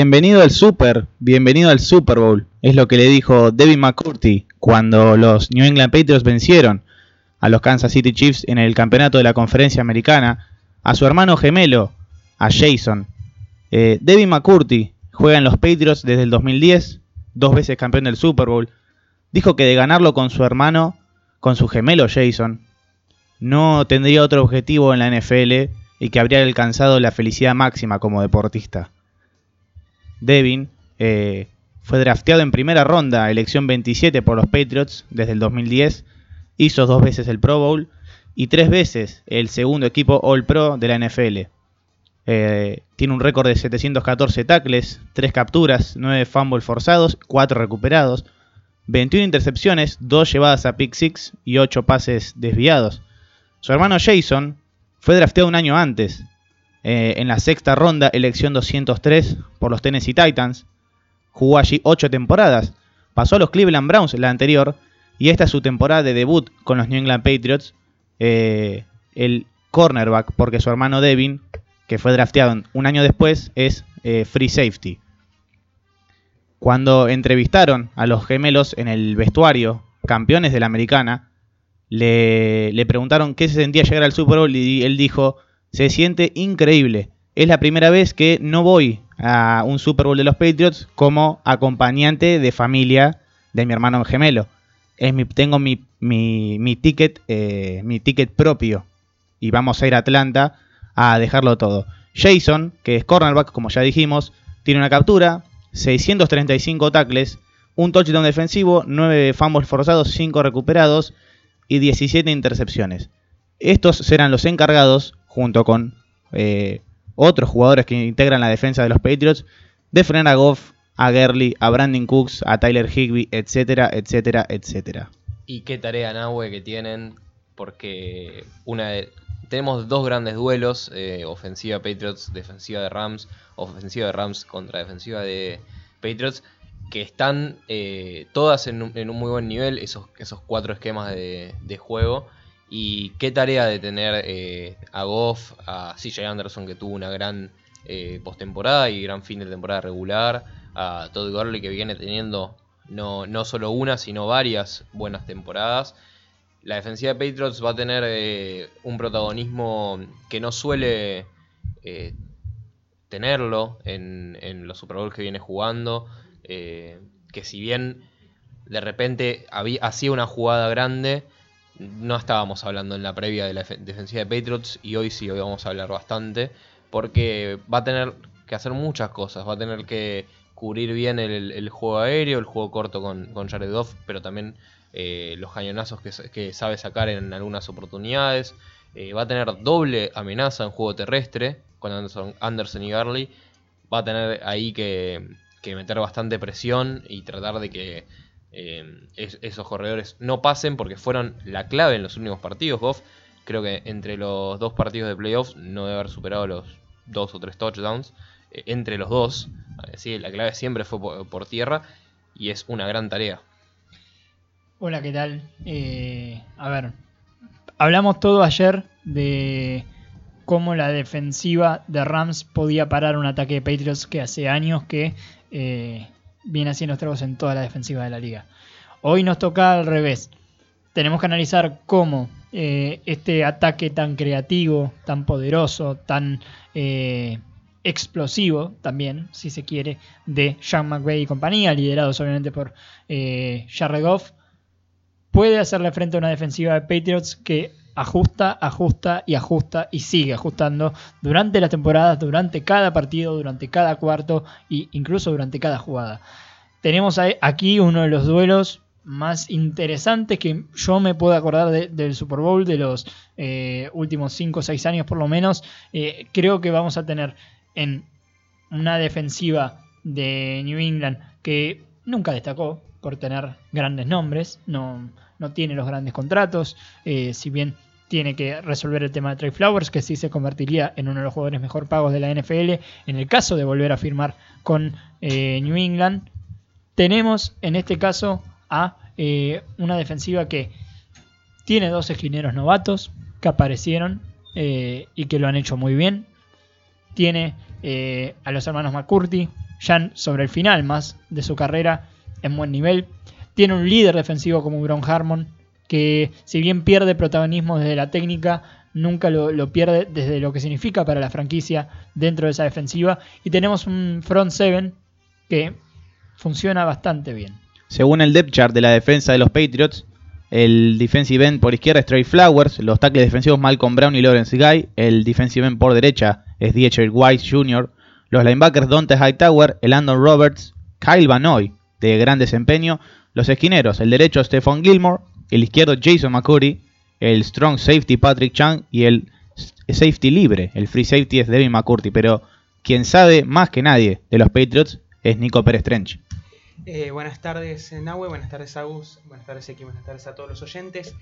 Bienvenido al Super, bienvenido al Super Bowl, es lo que le dijo Devin McCurdy cuando los New England Patriots vencieron a los Kansas City Chiefs en el campeonato de la conferencia americana, a su hermano gemelo, a Jason. Eh, Devin McCurdy juega en los Patriots desde el 2010, dos veces campeón del Super Bowl. Dijo que de ganarlo con su hermano, con su gemelo Jason, no tendría otro objetivo en la NFL y que habría alcanzado la felicidad máxima como deportista. Devin eh, fue drafteado en primera ronda, elección 27 por los Patriots desde el 2010, hizo dos veces el Pro Bowl y tres veces el segundo equipo All Pro de la NFL. Eh, tiene un récord de 714 tackles, 3 capturas, 9 fumbles forzados, 4 recuperados, 21 intercepciones, 2 llevadas a pick six y 8 pases desviados. Su hermano Jason fue drafteado un año antes, eh, en la sexta ronda, elección 203 por los Tennessee Titans. Jugó allí 8 temporadas. Pasó a los Cleveland Browns la anterior. Y esta es su temporada de debut con los New England Patriots. Eh, el cornerback, porque su hermano Devin, que fue drafteado un año después, es eh, free safety. Cuando entrevistaron a los gemelos en el vestuario, campeones de la americana, le preguntaron qué se sentía llegar al Super Bowl y él dijo, se siente increíble. Es la primera vez que no voy a un Super Bowl de los Patriots como acompañante de familia de mi hermano gemelo. Mi, tengo mi, mi, ticket, eh, mi ticket propio y vamos a ir a Atlanta a dejarlo todo. Jason, que es cornerback, como ya dijimos, tiene una captura, 635 tackles, un touchdown defensivo, 9 fumbles forzados, 5 recuperados y 17 intercepciones. Estos serán los encargados junto con eh, otros jugadores que integran la defensa de los Patriots, de frenar a Goff, a Gurley, a Brandon Cooks, a Tyler Higby, etcétera, etcétera, etcétera. Y qué tarea Nahue que tienen, porque una tenemos dos grandes duelos, eh, ofensiva Patriots, defensiva de Rams, ofensiva de Rams contra defensiva de Patriots, que están eh, todas en un, muy buen nivel, esos, esos cuatro esquemas de, de juego. Y qué tarea de tener eh, a Goff, a CJ Anderson que tuvo una gran eh, postemporada y gran fin de temporada regular, a Todd Gurley que viene teniendo no, no solo una, sino varias buenas temporadas. La defensiva de Patriots va a tener eh, un protagonismo que no suele eh, tenerlo en, en, los Super Bowl que viene jugando. que si bien de repente había, hacía una jugada grande, no estábamos hablando en la previa de la defensiva de Patriots y hoy sí, hoy vamos a hablar bastante, porque va a tener que hacer muchas cosas, va a tener que cubrir bien el, juego aéreo, el juego corto con, con Jared Goff, pero también eh, los cañonazos que, sabe sacar en algunas oportunidades. Eh, va a tener doble amenaza en juego terrestre con Anderson, Anderson y Garley. Va a tener ahí que, que meter bastante presión y tratar de que eh, esos corredores no pasen porque fueron la clave en los últimos partidos. Goff creo que entre los dos partidos de playoffs no debe haber superado los dos o tres touchdowns. Eh, entre los dos, ¿sí? la clave siempre fue por, tierra y es una gran tarea. Hola, ¿qué tal? Eh, a ver, hablamos todo ayer de cómo la defensiva de Rams podía parar un ataque de Patriots que hace años que viene haciendo estragos en toda la defensiva de la liga. Hoy nos toca al revés. Tenemos que analizar cómo eh, este ataque tan creativo, tan poderoso, tan eh, explosivo también, si se quiere, de Sean McVay y compañía, liderados obviamente por eh, Jared Goff, puede hacerle frente a una defensiva de Patriots que ajusta, ajusta y ajusta y sigue ajustando durante las temporadas, durante cada partido, durante cada cuarto e incluso durante cada jugada. Tenemos aquí uno de los duelos más interesantes que yo me puedo acordar del Super Bowl de los eh, últimos 5 o 6 años por lo menos. Eh, creo que vamos a tener en una defensiva de New England que nunca destacó por tener grandes nombres, no, no tiene los grandes contratos, eh, si bien tiene que resolver el tema de Trey Flowers, que sí se convertiría en uno de los jugadores mejor pagos de la NFL en el caso de volver a firmar con eh, New England. Tenemos en este caso a eh, una defensiva que tiene dos esquineros novatos que aparecieron y que lo han hecho muy bien. Tiene a los hermanos McCurdy, ya sobre el final más de su carrera en buen nivel. Tiene un líder defensivo como Bron Harmon, que si bien pierde protagonismo desde la técnica, nunca lo, pierde desde lo que significa para la franquicia dentro de esa defensiva. Y tenemos un front seven que funciona bastante bien. Según el depth chart de la defensa de los Patriots, el defensive end por izquierda es Trey Flowers, los tackles defensivos Malcolm Brown y Lawrence Guy, el defensive end por derecha es D.H. Wise Jr., los linebackers Dante Hightower, el Andon Roberts, Kyle Vanoy, de gran desempeño, los esquineros, el derecho Stephon Gilmore, el izquierdo Jason McCurry, el strong safety Patrick Chang y el safety libre, el free safety es Devin McCurdy, pero quien sabe más que nadie de los Patriots es Nico Pérez Trench. Eh, buenas tardes, Nahue, buenas tardes, Agus, buenas tardes, X, buenas tardes a todos los oyentes.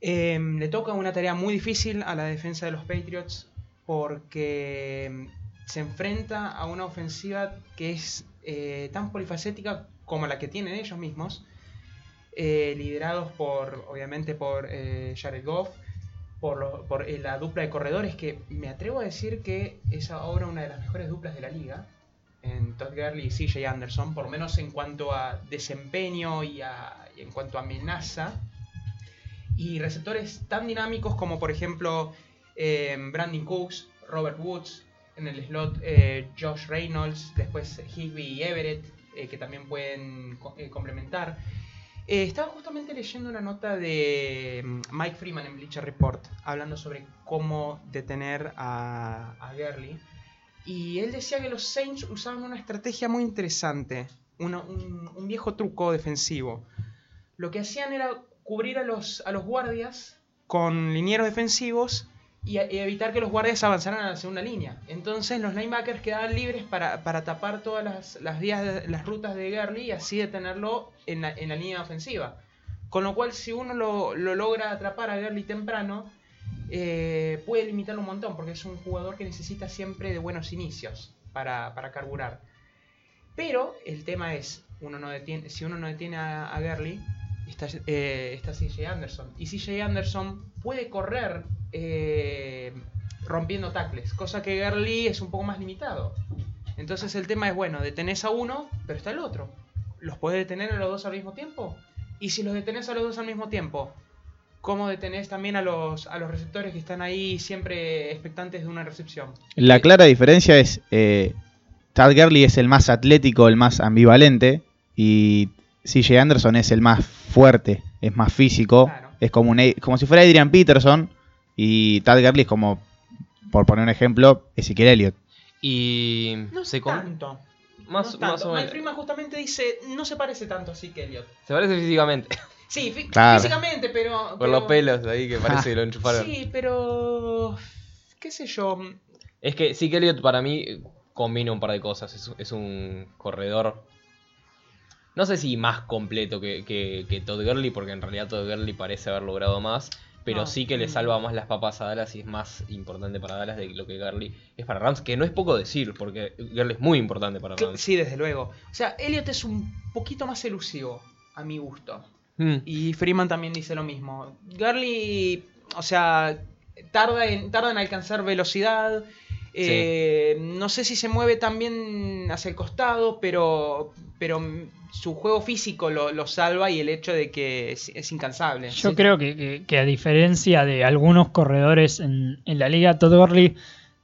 Eh, le toca una tarea muy difícil a la defensa de los Patriots porque se enfrenta a una ofensiva que es eh, tan polifacética como la que tienen ellos mismos, eh, liderados por, obviamente, por eh, Jared Goff, por, eh, la dupla de corredores, que me atrevo a decir que es ahora una de las mejores duplas de la liga, en Todd Gurley y CJ Anderson, por lo menos en cuanto a desempeño y, y en cuanto a amenaza. Y receptores tan dinámicos como, por ejemplo, eh, Brandon Cooks, Robert Woods, en el slot Josh Reynolds, después Higby y Everett, eh, que también pueden eh, complementar. Eh, estaba justamente leyendo una nota de mm, Mike Freeman en Bleacher Report, hablando sobre cómo detener a, a Gurley. Y él decía que los Saints usaban una estrategia muy interesante, un, un viejo truco defensivo. Lo que hacían era cubrir a los, a los guardias con linieros defensivos y, evitar que los guardias avanzaran a la segunda línea. Entonces los linebackers quedaban libres para, para tapar todas las, las vías, de- las rutas de Gurley y así detenerlo en la, en la línea ofensiva. Con lo cual, si uno lo, lo logra atrapar a Gurley temprano, eh, puede limitarlo un montón, porque es un jugador que necesita siempre de buenos inicios para, para carburar. Pero el tema es, uno no detiene, si uno no detiene a, a Gurley, está, eh, CJ Anderson. Y CJ Anderson puede correr eh, rompiendo tackles, cosa que Gurley es un poco más limitado. Entonces el tema es, bueno, detenés a uno, pero está el otro. ¿Los podés detener a los dos al mismo tiempo? Y si los detenés a los dos al mismo tiempo, ¿cómo detenés también a los, a los receptores que están ahí siempre expectantes de una recepción? La clara diferencia es, eh, Tad Gurley es el más atlético, el más ambivalente, y CJ Anderson es el más fuerte, es más físico, Claro. es como, un, como si fuera Adrian Peterson, y Tad Gurley es como, por poner un ejemplo, Ezequiel Elliott. Y No se tanto. más, no más o Mike menos. Freeman justamente dice, no se parece tanto así que Elliot. Se parece físicamente. Sí, fí- Claro. físicamente, pero... Por pero- los pelos ahí que parece que lo enchufaron. Sí, pero... qué sé yo. Es que sí que Elliot para mí combina un par de cosas. Es, es un corredor. No sé si más completo que, que, que Todd Gurley, porque en realidad Todd Gurley parece haber logrado más. Pero No, sí que le mm. salva más las papas a Dallas y es más importante para Dallas de lo que Gurley es para Rams. Que no es poco decir, porque Gurley es muy importante para Rams. Sí, desde luego. O sea, Elliot es un poquito más elusivo, a mi gusto. Mm. Y Freeman también dice lo mismo. Gurley, o sea, tarda en, tarda en alcanzar velocidad. Eh, No sé si se mueve tan bien hacia el costado, pero, pero su juego físico lo, lo salva y el hecho de que es, es incansable. Yo Sí. creo que, que- que a diferencia de algunos corredores en, en la liga, Todd Gurley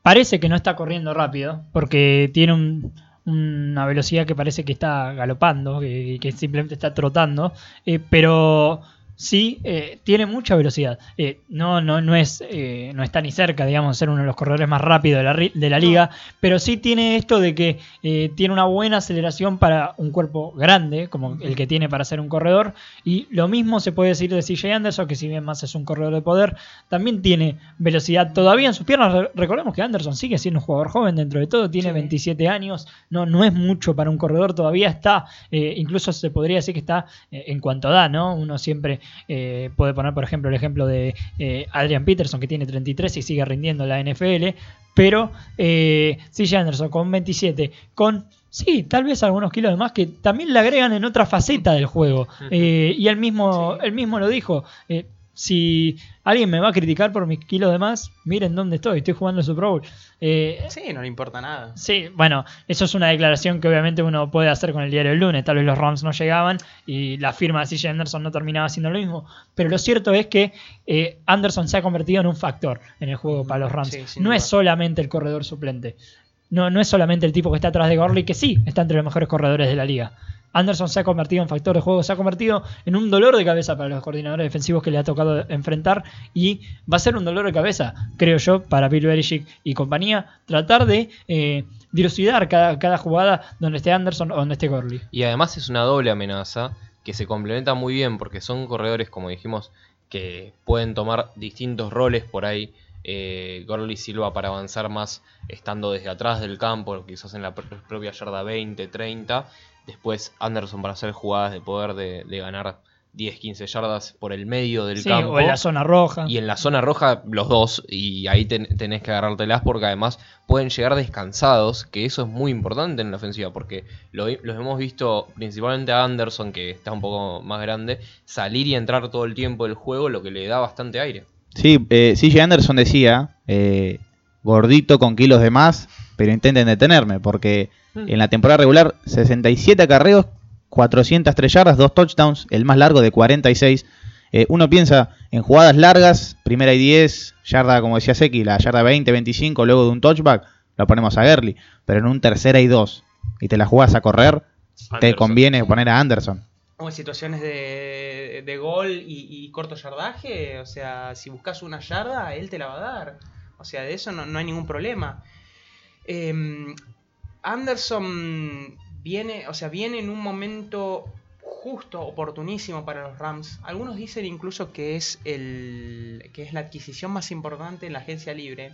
parece que no está corriendo rápido, porque tiene un- una velocidad que parece que está galopando, que, que simplemente está trotando, eh, pero sí eh, tiene mucha velocidad. Eh, no, no, no, es, eh, no está ni cerca, digamos, de ser uno de los corredores más rápidos de la, de la liga, pero sí tiene esto de que eh, tiene una buena aceleración para un cuerpo grande, como el que tiene para ser un corredor, y lo mismo se puede decir de CJ Anderson, que si bien más es un corredor de poder, también tiene velocidad todavía en sus piernas. Re- Recordemos que Anderson sigue siendo un jugador joven dentro de todo, tiene Sí. 27 años, no, no es mucho para un corredor, todavía está, incluso se podría decir que está en cuanto da, ¿no? Uno siempre eh, puede poner, por ejemplo, el ejemplo de eh, Adrian Peterson, que tiene 33 y sigue rindiendo en la NFL, pero eh, CJ Anderson con 27, con Sí, tal vez algunos kilos de más que también le agregan en otra faceta del juego. Eh, y él mismo, Sí. él mismo lo dijo. eh, Si alguien me va a criticar por mis kilos de más, miren dónde estoy, estoy jugando el Super Bowl. Eh, Sí, no le importa nada. Sí, bueno, eso es una declaración que obviamente uno puede hacer con el diario del lunes. Tal vez los Rams no llegaban y la firma de CJ Anderson no terminaba siendo lo mismo. Pero lo cierto es que eh, Anderson se ha convertido en un factor en el juego para los Rams. Sí, sin no duda. es solamente el corredor suplente. No, no es solamente el tipo que está atrás de Gorley, que sí, está entre los mejores corredores de la liga. Anderson se ha convertido en factor de juego, se ha convertido en un dolor de cabeza para los coordinadores defensivos que le ha tocado enfrentar y va a ser un dolor de cabeza, creo yo, para Bill Belichick y compañía, tratar de eh, cada, cada jugada donde esté Anderson o donde esté Gorley. Y además es una doble amenaza que se complementa muy bien porque son corredores, como dijimos, que pueden tomar distintos roles por ahí. Eh, Gorley Silva para avanzar más estando desde atrás del campo, quizás en la pr- propia yarda 20, 30. Después Anderson para hacer jugadas de poder de, de ganar 10, 15 yardas por el medio del Sí, campo. o en la zona roja. Y en la zona roja los dos, y ahí ten- tenés que agarrártelas porque además pueden llegar descansados, que eso es muy importante en la ofensiva, porque lo, los hemos visto principalmente a Anderson, que está un poco más grande, salir y entrar todo el tiempo del juego, lo que le da bastante aire. Sí, eh, CJ Anderson decía, eh, gordito con kilos de más, pero intenten detenerme, porque en la temporada regular 67 acarreos, 403 yardas, 2 touchdowns, el más largo de 46. Eh, uno piensa en jugadas largas, primera y 10, yarda, como decía Seki, la yarda 20, 25, luego de un touchback, lo ponemos a Gurley, pero en un tercera y 2, y te la jugás a correr, te conviene poner a Anderson. O en situaciones de, de gol y, y corto yardaje, o sea, si buscas una yarda, él te la va a dar. O sea, de eso no, no hay ningún problema. Em, Anderson viene, o sea, viene en un momento justo, oportunísimo para los Rams. Algunos dicen incluso que es el que es la adquisición más importante en la agencia libre.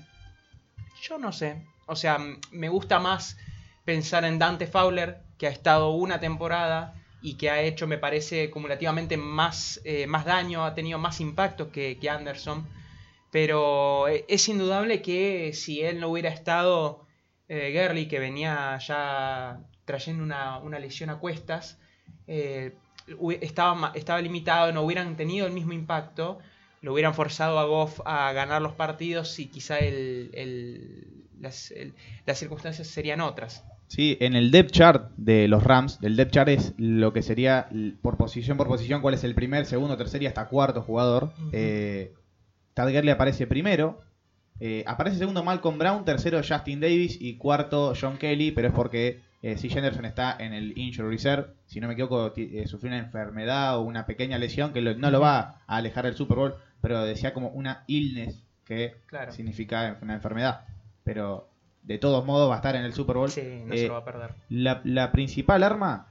Yo no sé. O sea, me gusta más pensar en Dante Fowler, que ha estado una temporada y que ha hecho, me parece, acumulativamente más, eh, más daño, ha tenido más impacto que, que Anderson. Pero eh, es indudable que si él no hubiera estado, eh, Gurley, que venía ya trayendo una, una lesión a cuestas, eh, estaba, estaba limitado, no hubieran tenido el mismo impacto, lo hubieran forzado a Goff a ganar los partidos y quizá el, el- las, el- las circunstancias serían otras. Sí, en el depth chart de los Rams, el depth chart es lo que sería por posición por posición, cuál es el primer, segundo, tercer y hasta cuarto jugador. Eh, Tad Gurley aparece primero, eh, aparece segundo Malcolm Brown, tercero Justin Davis y cuarto John Kelly, pero es porque eh, C. Henderson está en el injury reserve. Si no me equivoco, eh, sufrió una enfermedad o una pequeña lesión que lo- no lo va a alejar del Super Bowl, pero decía como una illness que Claro. significa una enfermedad. Pero de todos modos va a estar en el Super Bowl. Sí, no Eh, se lo va a perder. la, la principal arma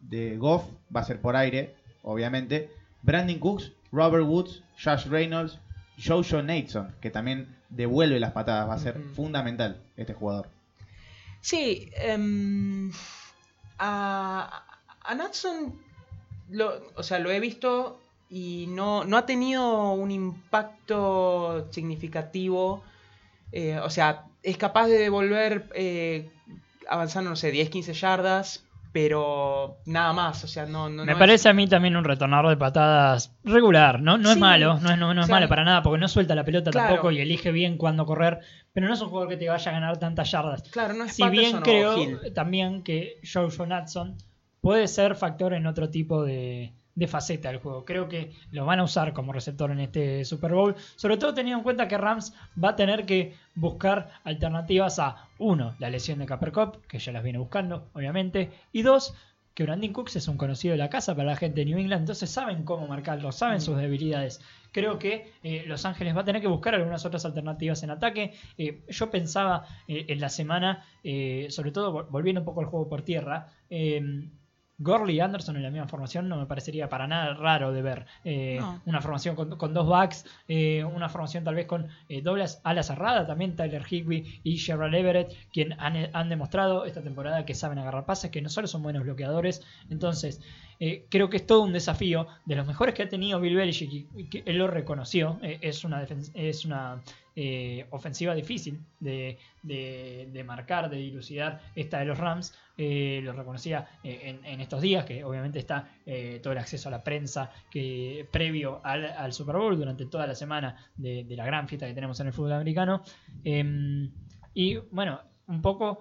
de Goff va a ser por aire, obviamente. Brandon Cooks, Robert Woods, Josh Reynolds, Jojo Nason, que también devuelve las patadas. Va a ser fundamental este jugador. Sí, em, a, a Natson, lo, o sea, lo he visto y no, no ha tenido un impacto significativo. eh, o sea, es capaz de devolver eh, avanzando, no sé, 10, 15 yardas, pero nada más. O sea, no, no, Me no parece a mí también un retornador de patadas regular. No, no es malo, no, es- no, no es o sea, malo para nada, porque no suelta la pelota claro. tampoco y elige bien cuándo correr. Pero no es un jugador que te vaya a ganar tantas yardas. claro, no es Si bien Patterson creo Hill. también que Jojo Natson puede ser factor en otro tipo de, de faceta del juego. Creo que lo van a usar como receptor en este Super Bowl, sobre todo teniendo en cuenta que Rams va a tener que buscar alternativas a, uno, la lesión de Cooper Cup, que ya las viene buscando, obviamente, y dos, que Brandon Cooks es un conocido de la casa para la gente de New England, entonces saben cómo marcarlo, saben sus debilidades. Creo que eh, Los Ángeles va a tener que buscar algunas otras alternativas en ataque. Eh, yo pensaba eh, en la semana, sobre todo vol- volviendo un poco al juego por tierra, Gorley y Anderson en la misma formación no me parecería para nada raro de ver. Eh, No. Una formación con, con dos backs, eh, una formación tal vez con eh, dobles ala cerrada, también Tyler Higby y Sherrod Everett, quien han, han demostrado esta temporada que saben agarrar pases, que no solo son buenos bloqueadores. Entonces, eh, creo que es todo un desafío de los mejores que ha tenido Bill Belichick y, que él lo reconoció. eh, es una, es una eh, ofensiva difícil de, de- marcar, de dilucidar esta de los Rams. Eh, lo reconocía eh, en, estos días, que obviamente está eh, todo el acceso a la prensa que previo al, Super Bowl durante toda la semana de, la gran fiesta que tenemos en el fútbol americano. Em, y bueno, un poco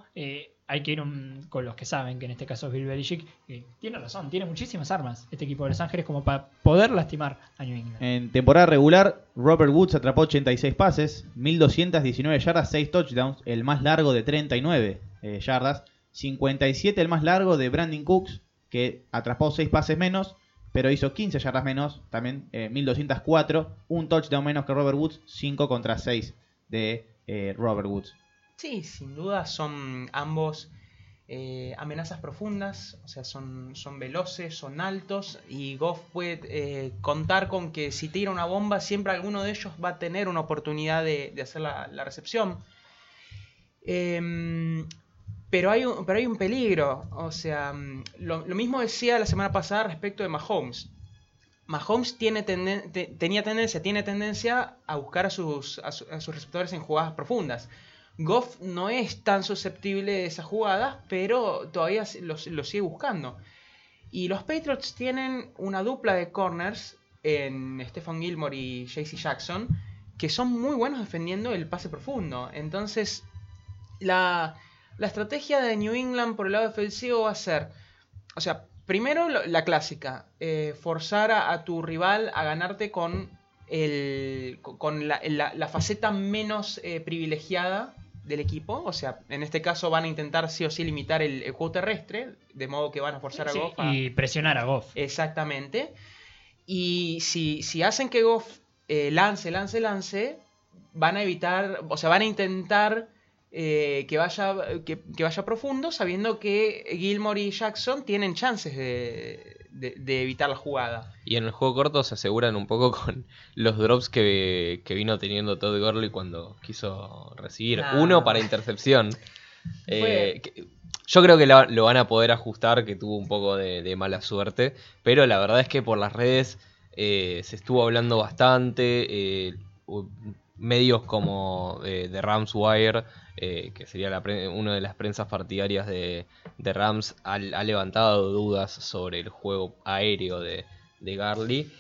hay que ir un- con los que saben, que en este caso es Bill Belichick, que tiene razón, tiene muchísimas armas este equipo de Los Ángeles como para poder lastimar a New England. En temporada regular, Robert Woods atrapó 86 pases, 1219 yardas, 6 touchdowns, el más largo de 39 eh, yardas, 57 el más largo de Brandon Cooks, que atrapó 6 pases menos, pero hizo 15 yardas menos, también eh, 1204, un touchdown menos que Robert Woods, 5 contra 6 de eh, Robert Woods. Sí, sin duda son ambos eh, amenazas profundas, o sea, son, son veloces, son altos y Goff puede eh, contar con que si tira una bomba siempre alguno de ellos va a tener una oportunidad de, de hacer la, la recepción. Em, pero, hay un, pero hay un peligro, o sea, mm, lo, lo mismo decía la semana pasada respecto de Mahomes. Mahomes tiene tenden- te- tenía tendencia, tiene tendencia a buscar a sus, a, su- a sus receptores en jugadas profundas. Goff no es tan susceptible de esas jugadas, pero todavía los sigue buscando. Y los Patriots tienen una dupla de corners en Stephen Gilmore y JC Jackson que son muy buenos defendiendo el pase profundo. Entonces, la, la estrategia de New England por el lado defensivo va a ser, o sea, primero lo- la clásica, eh, forzar a, tu rival a ganarte con, el, con la, la- la faceta menos eh, privilegiada del equipo. O sea, en este caso van a intentar sí o sí limitar el, el juego terrestre, de modo que van a forzar a Sí, Goff a... y presionar a Goff. Exactamente. Y si, si hacen que Goff eh, lance, lance, lance, van a evitar, o sea, van a intentar eh, que, vaya, que, que vaya profundo, sabiendo que Gilmore y Jackson tienen chances de, de- de evitar la jugada. Y en el juego corto se aseguran un poco con los drops que, que vino teniendo Todd Gurley cuando quiso recibir. Ah. Uno para intercepción. Eh, que- yo creo que lo van a poder ajustar, que tuvo un poco de, de mala suerte. Pero la verdad es que por las redes eh, se estuvo hablando bastante. eh, medios como eh, The Rams Wire, eh, que sería la una de las prensas partidarias de, de Rams, ha, ha levantado dudas sobre el juego aéreo de, de Garley.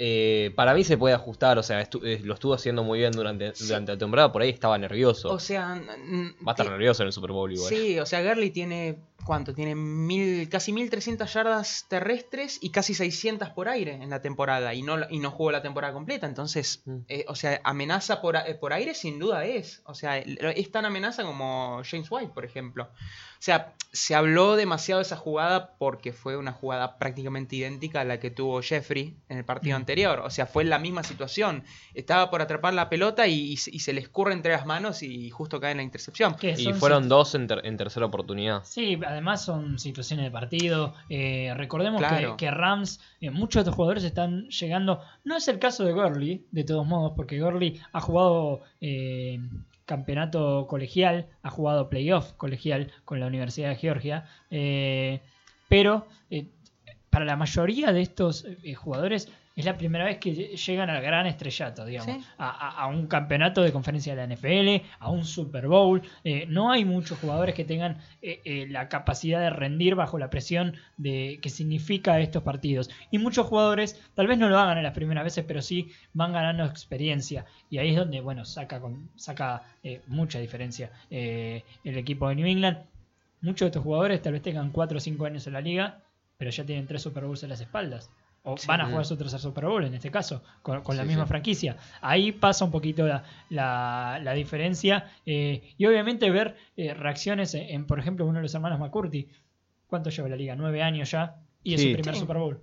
Eh, para mí se puede ajustar, o sea, estu- eh, lo estuvo haciendo muy bien durante, Sí. durante la temporada, por ahí estaba nervioso. O sea, Va a estar nervioso en el Super Bowl igual. Sí, o sea, Gurley tiene, ¿cuánto? Tiene mil, casi 1300 yardas terrestres y casi 600 por aire en la temporada y no, y no jugó la temporada completa. Entonces, Mm. eh, o sea, amenaza por, eh, por aire sin duda es. O sea, es tan amenaza como James White, por ejemplo. O sea, se habló demasiado de esa jugada porque fue una jugada prácticamente idéntica a la que tuvo Jeffrey en el partido Mm. anterior. O sea, fue la misma situación. Estaba por atrapar la pelota y, y se- y se le escurre entre las manos y justo cae en la intercepción. Y fueron dos en, ter- en tercera oportunidad. Sí, además son situaciones de partido. Eh, recordemos Claro. que, que Rams, eh, muchos de estos jugadores están llegando. No es el caso de Gurley, de todos modos, porque Gurley ha jugado eh, campeonato colegial, ha jugado playoff colegial con la Universidad de Georgia. pero para la mayoría de estos jugadores es la primera vez que lle- llegan al gran estrellato, digamos, Sí. a, a- a un campeonato de conferencia de la NFL, a un Super Bowl. Eh, no hay muchos jugadores que tengan eh, eh, la capacidad de rendir bajo la presión de que significa estos partidos. Y muchos jugadores tal vez no lo hagan en las primeras veces, pero sí van ganando experiencia. Y ahí es donde, bueno, saca, con- saca mucha diferencia el equipo de New England. Muchos de estos jugadores tal vez tengan 4 o 5 años en la liga, pero ya tienen 3 Super Bowls en las espaldas. O Sí. van a jugar su tercer Super Bowl en este caso, con, con la misma sí. franquicia. Ahí pasa un poquito la, la- la diferencia. eh, y obviamente ver eh, reacciones en, en, por ejemplo, uno de los hermanos McCurdy. ¿Cuánto lleva la liga? ¿Nueve años ya? Y es Sí. su primer Sí. Super Bowl.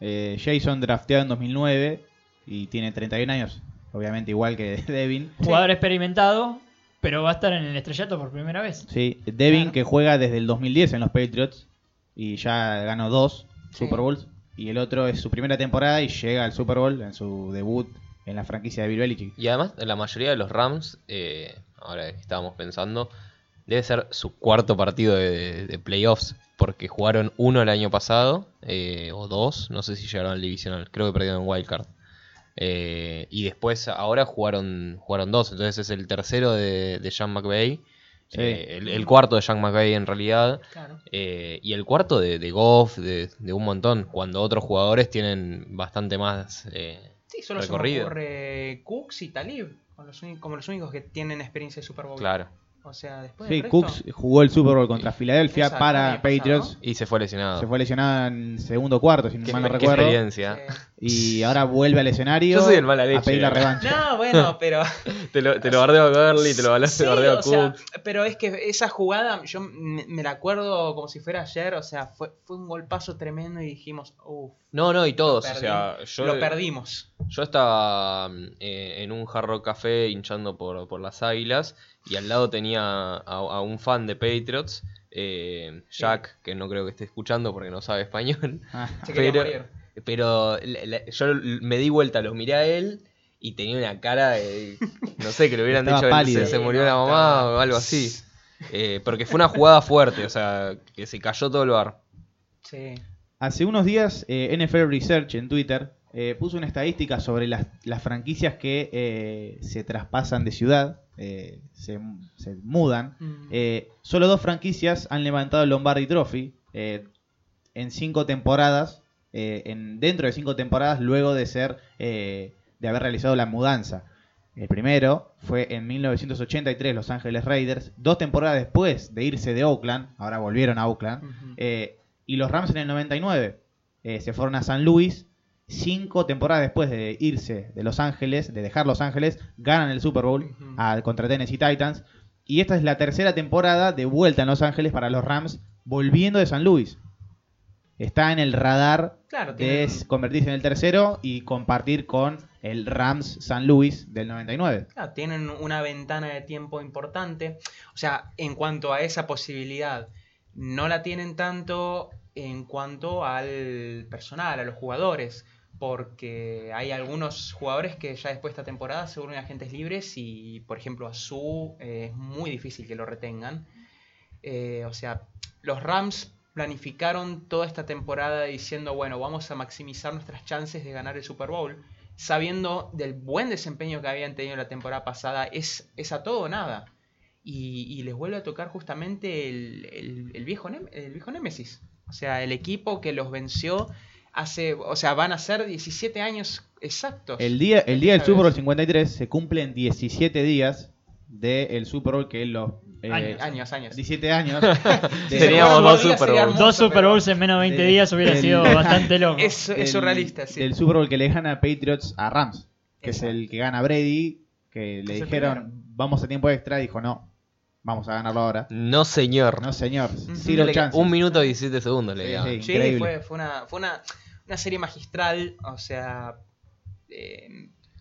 Eh, Jason drafteado en 2009 y tiene 31 años, obviamente igual que Devin. Jugador experimentado, pero va a estar en el estrellato por primera vez. Sí, Devin Claro. que juega desde el 2010 en los Patriots y ya ganó dos Sí. Super Bowls. Y el otro es su primera temporada y llega al Super Bowl en su debut en la franquicia de Bill Belichick. Y además, la mayoría de los Rams, eh, ahora que estábamos pensando, debe ser su cuarto partido de, playoffs. Porque jugaron uno el año pasado, eh, o dos, no sé si llegaron al divisional, creo que perdieron en Wildcard. Eh, y después, ahora jugaron, jugaron dos, entonces es el tercero de, de Sean McVay. Sí. Eh, el, el cuarto de Sean McVay en realidad. Claro. Eh, y el cuarto de, de Goff, de, de un montón, cuando otros jugadores tienen bastante más. eh, Sí, solo se me recorrido. ocurre Cooks y Talib, como los únicos que tienen experiencia de Super Bowl. claro. O sea, después Sí, del resto, Cooks jugó el Super Bowl contra Filadelfia Exacto, para pasado, Patriots. Y se fue lesionado. Se fue lesionado en segundo cuarto, si Qué, mal no qué recuerdo. experiencia. Y ahora vuelve al escenario Yo soy el mala a leche. pedir la revancha. No, bueno, pero. Te lo, te lo bardeo a Gurley, te lo Sí, te bardeo a o sea, pero es que esa jugada, yo me, me la acuerdo como si fuera ayer, o sea, fue, fue un golpazo tremendo y dijimos, uff, No, no, y todos. Lo O sea, yo, lo perdimos. Yo estaba mm, eh, en un Hard Rock Café hinchando por, por las águilas y al lado tenía a, a un fan de Patriots, eh, Jack, que no creo que esté escuchando porque no sabe español. Ah, Pero, pero la- la- yo me di vuelta, lo miré a él y tenía una cara de. No sé, que le hubieran dicho pálido. se, murió la mamá o algo así. Eh, porque fue una jugada fuerte, o sea, que se cayó todo el bar. Sí. Hace unos días eh, NFL Research en Twitter eh, puso una estadística sobre las, las franquicias que eh, se traspasan de ciudad, eh, se, se mudan. Mm. Solo dos franquicias han levantado el Lombardi Trophy en cinco temporadas, en, dentro de cinco temporadas luego de ser de haber realizado la mudanza. El primero fue en 1983 Los Ángeles Raiders, dos temporadas después de irse de Oakland, ahora volvieron a Oakland, eh, y los Rams en el 99 eh, se fueron a San Luis. Cinco temporadas después de irse de Los Ángeles, de dejar Los Ángeles, ganan el Super Bowl Ujú. a- contra Tennessee Titans. Y esta es la tercera temporada de vuelta en Los Ángeles para los Rams, volviendo de San Luis. Está en el radar Claro, de convertirse en el tercero y compartir con el Rams San Luis del 99. Claro, tienen una ventana de tiempo importante. O sea, en cuanto a esa posibilidad, no la tienen tanto en cuanto al personal, a los jugadores. Porque hay algunos jugadores que ya después de esta temporada se vuelven agentes libres y, por ejemplo, a Su eh, es muy difícil que lo retengan. Eh, o sea, los Rams planificaron toda esta temporada diciendo, bueno, vamos a maximizar nuestras chances de ganar el Super Bowl, sabiendo del buen desempeño que habían tenido la temporada pasada, es, es a todo o nada. Y, les vuelve a tocar justamente el, el- viejo, el viejo Némesis. O sea, el equipo que los venció hace, o sea, van a ser 17 años exactos. El día, el día del Super Bowl vez. 53 se cumplen 17 días del Super Bowl que los... eh, Años. Años, años. 17 años. de- Teníamos dos Super Bowls. Dos Super Bowls en menos de 20 del- días hubiera del- sido bastante loco. Es, es surrealista, sí. Del Super Bowl que le gana Patriots a Rams, que Exacto. es el que gana Brady, que le Es el dijeron, vamos a tiempo extra, dijo, no, vamos a ganarlo ahora. No, señor. No, señor, Ujú. zero Le- chances. un minuto y 17 segundos le Sí, quedaban. sí. Sí, fue, fue, una, fue una, una serie magistral. O sea, eh,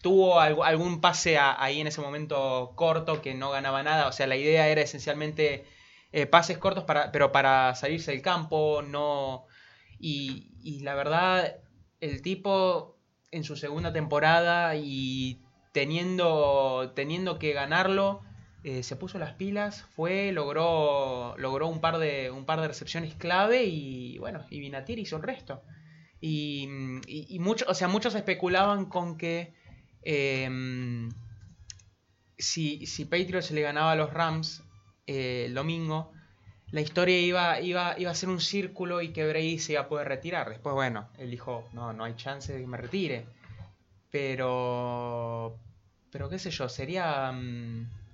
tuvo algo- algún pase a- ahí en ese momento corto que no ganaba nada. O sea, la idea era esencialmente eh, pases cortos, para, pero para salirse del campo. no y, y la verdad, el tipo en su segunda temporada y teniendo, teniendo que ganarlo. Eh, se puso las pilas, fue, logró, logró un par de un par de recepciones clave y bueno, y Vinatier hizo el resto. Y, y, y mucho, o sea, muchos especulaban con que em, si, si Patriots le ganaba a los Rams eh, el domingo, la historia iba, iba, iba a ser un círculo y que Brady se iba a poder retirar. Después, bueno, él dijo, no, no hay chance de que me retire. Pero, pero qué sé yo, sería... mm,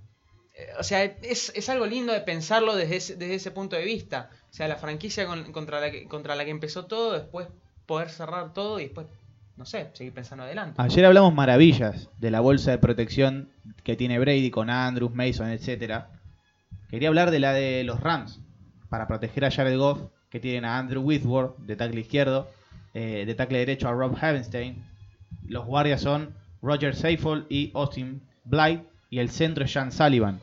o sea, es, es algo lindo de pensarlo desde ese, desde ese punto de vista. O sea, la franquicia con- contra, la que, contra la que empezó todo, después poder cerrar todo y después, no sé, seguir pensando adelante. Ayer hablamos maravillas de la bolsa de protección que tiene Brady con Andrews, Mason, etcétera. Quería hablar de la de los Rams para proteger a Jared Goff, que tienen a Andrew Whitworth de tackle izquierdo, eh, de tackle derecho a Rob Havenstein. Los guardias son Roger Seyfold y Austin Blythe y el centro es Jan Sullivan.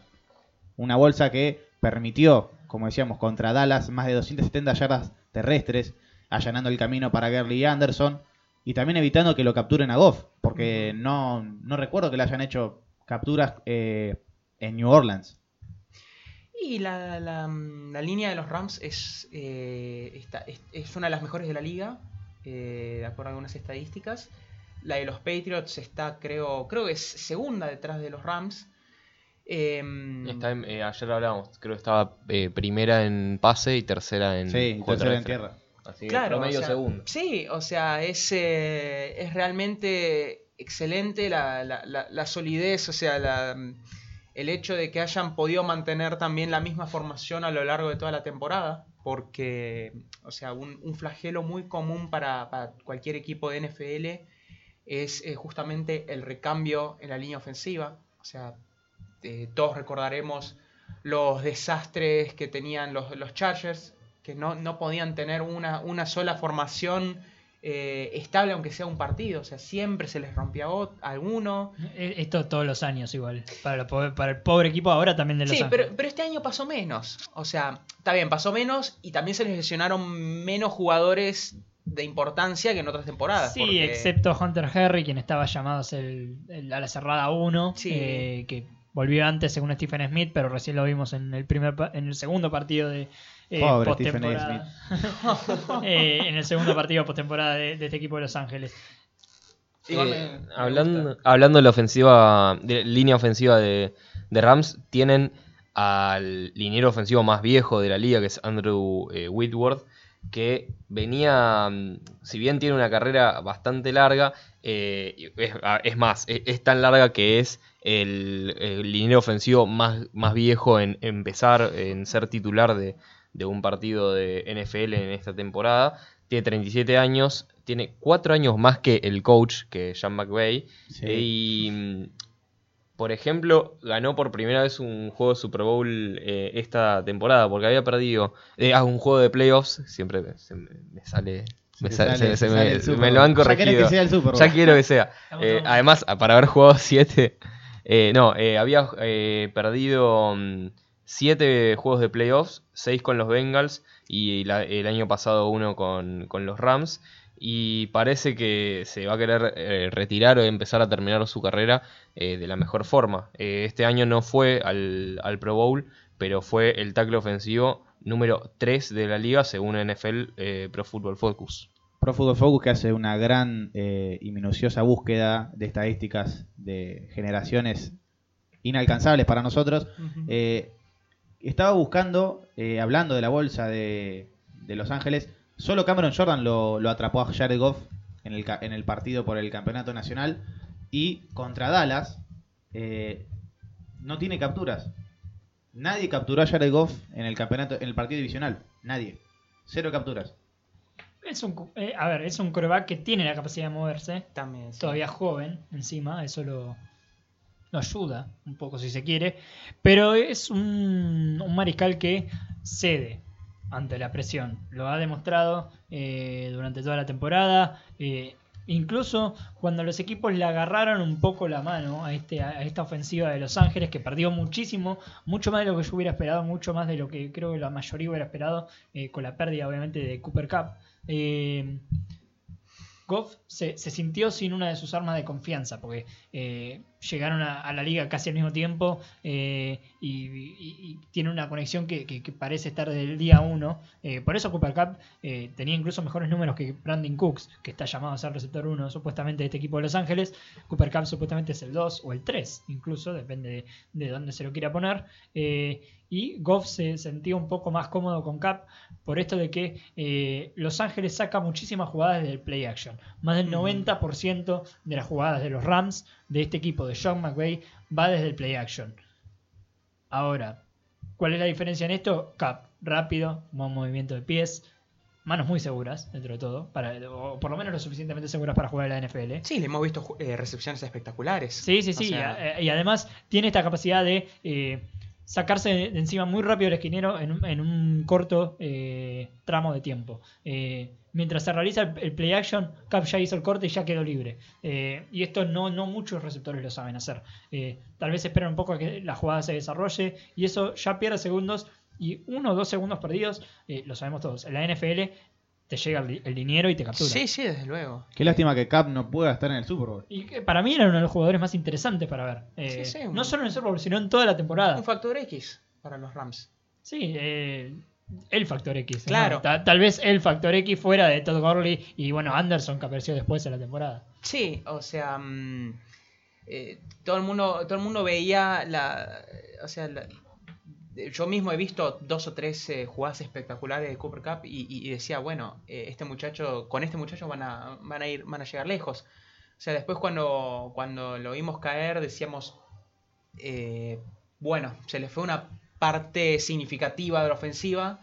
Una bolsa que permitió, como decíamos, contra Dallas más de 270 yardas terrestres, allanando el camino para Gurley y Anderson y también evitando que lo capturen a Goff, porque no, no recuerdo que le hayan hecho capturas eh, en New Orleans. Y la, la, mm, la línea de los Rams es, eh, esta- es, es una de las mejores de la liga, eh, de acuerdo a algunas estadísticas. La de los Patriots está, creo, creo que es segunda detrás de los Rams. Em, Está en- eh, ayer hablábamos, creo que estaba eh, primera en pase y tercera en Sí, en tierra. Así que Claro, promedio o sea, segundo. Sí, o sea, es, eh, es realmente excelente la, la- la- la solidez, o sea, la, el hecho de que hayan podido mantener también la misma formación a lo largo de toda la temporada, porque, o sea, un, un flagelo muy común para, para cualquier equipo de NFL es eh, justamente el recambio en la línea ofensiva, o sea, eh, todos recordaremos los desastres que tenían los, los Chargers, que no, no podían tener una, una sola formación eh, estable, aunque sea un partido. O sea, siempre se les rompía ot- alguno. Eh, Esto todos los años igual. Para, el pobre equipo ahora también de Los Sí, pero, pero este año pasó menos. O sea, está bien, pasó menos y también se les lesionaron menos jugadores de importancia que en otras temporadas. Sí, porque- excepto Hunter Harry, quien estaba llamado a ser el, el- a la cerrada 1, Sí. eh, que volvió antes según Stephen Smith, pero recién lo vimos en el primer en el segundo partido de eh, Pobre postemporada. Eh, en el segundo partido postemporada de, de este equipo de Los Ángeles. Igual Eh, me- hablando, hablando de la ofensiva, de línea ofensiva de, de Rams, tienen al liniero ofensivo más viejo de la liga, que es Andrew eh, Whitworth, que venía, mm, si bien tiene una carrera bastante larga, eh, y es, más, es, es tan larga que es el, el liniero ofensivo más, más viejo en empezar, en ser titular de, de un partido de NFL en esta temporada. Tiene 37 años, tiene 4 años más que el coach, que Sean McVay. Sí. Y, mm, por ejemplo, ganó por primera vez un juego de Super Bowl eh, esta temporada, porque había perdido eh, ah, un juego de playoffs. Siempre me, se me- me sale. Me, sale- se- me- me lo han Bowl. Ya corregido. que sea el Super Bowl. Ya quiero que sea. Eh, además, para haber jugado 7, no, eh, había eh, perdido 7 juegos de playoffs, 6 con los Bengals y la- el año pasado uno con, con los Rams. Y parece que se va a querer eh, retirar o empezar a terminar su carrera eh, de la mejor forma. Eh, este año no fue al, al Pro Bowl, pero fue el tackle ofensivo número 3 de la liga según NFL eh, Pro Football Focus. Pro Football Focus que hace una gran eh, y minuciosa búsqueda de estadísticas de generaciones inalcanzables para nosotros. Eh, estaba buscando, eh, hablando de la bolsa de, de Los Ángeles, solo Cameron Jordan lo, lo atrapó a Jared Goff en el, ca- en el partido por el campeonato nacional y contra Dallas eh, no tiene capturas. Nadie capturó a Jared Goff en el campeonato, en el partido divisional. Nadie. Cero capturas. Es un, cu- eh, a ver, es un coreback que tiene la capacidad de moverse, También, sí. todavía joven encima, eso lo, lo ayuda un poco si se quiere, pero es un, un mariscal que cede ante la presión, lo ha demostrado eh, durante toda la temporada, eh, incluso cuando los equipos le agarraron un poco la mano a, este, a esta ofensiva de Los Ángeles, que perdió muchísimo, mucho más de lo que yo hubiera esperado, mucho más de lo que creo que la mayoría hubiera esperado, eh, con la pérdida obviamente de Cooper Cup. Goff se, sintió sin una de sus armas de confianza, porque llegaron a, a la liga casi al mismo tiempo eh, y, y- y tiene una conexión que, que- que parece estar del día 1. por eso Cooper Cup eh, tenía incluso mejores números que Brandon Cooks, que está llamado a ser receptor 1 supuestamente de este equipo de Los Ángeles. Cooper Cup supuestamente es el 2 o el 3, incluso, depende de, de dónde se lo quiera poner. Eh, y Goff se sentía un poco más cómodo con Cap por esto de que eh, Los Ángeles saca muchísimas jugadas del play action. Más del Ujú. 90% de las jugadas de los Rams de este equipo de Sean McVay va desde el play action. Ahora, ¿cuál es la diferencia en esto? Cap, rápido, buen movimiento de pies, manos muy seguras, dentro de todo, para, o por lo menos lo suficientemente seguras para jugar en la NFL. Sí, le hemos visto eh, recepciones espectaculares. Sí, sí, O sí. sea, y, a- y además tiene esta capacidad de eh, sacarse de, encima muy rápido el esquinero en, un- corto eh, tramo de tiempo. Eh, mientras se realiza el, play action, Cap ya hizo el corte y ya quedó libre. Eh, y esto no, no muchos receptores lo saben hacer. Tal vez esperan un poco a que la jugada se desarrolle y eso ya pierde segundos. Y uno o dos segundos perdidos, lo sabemos todos. En la NFL te llega el, el dinero y te captura. sí, sí, desde luego. Qué lástima que Cap no pueda estar en el Super Bowl. Y que para mí era uno de los jugadores más interesantes para ver. Eh, Sí, sí, no solo en el Super Bowl, sino en toda la temporada. Un factor X para los Rams. Sí, eh, el factor X. ¿no? Claro. Ta- tal vez el factor X fuera de Todd Gurley y bueno, Anderson que apareció después en la temporada. Sí, o sea, mm, eh, todo el mundo, todo el mundo veía la, o sea, la- yo mismo he visto dos o tres eh, jugadas espectaculares de Cooper Cup y, decía, bueno, eh, este muchacho, con este muchacho van a, van a ir, van a llegar lejos. O sea, después cuando, cuando lo vimos caer decíamos, eh, bueno, se le fue una parte significativa de la ofensiva.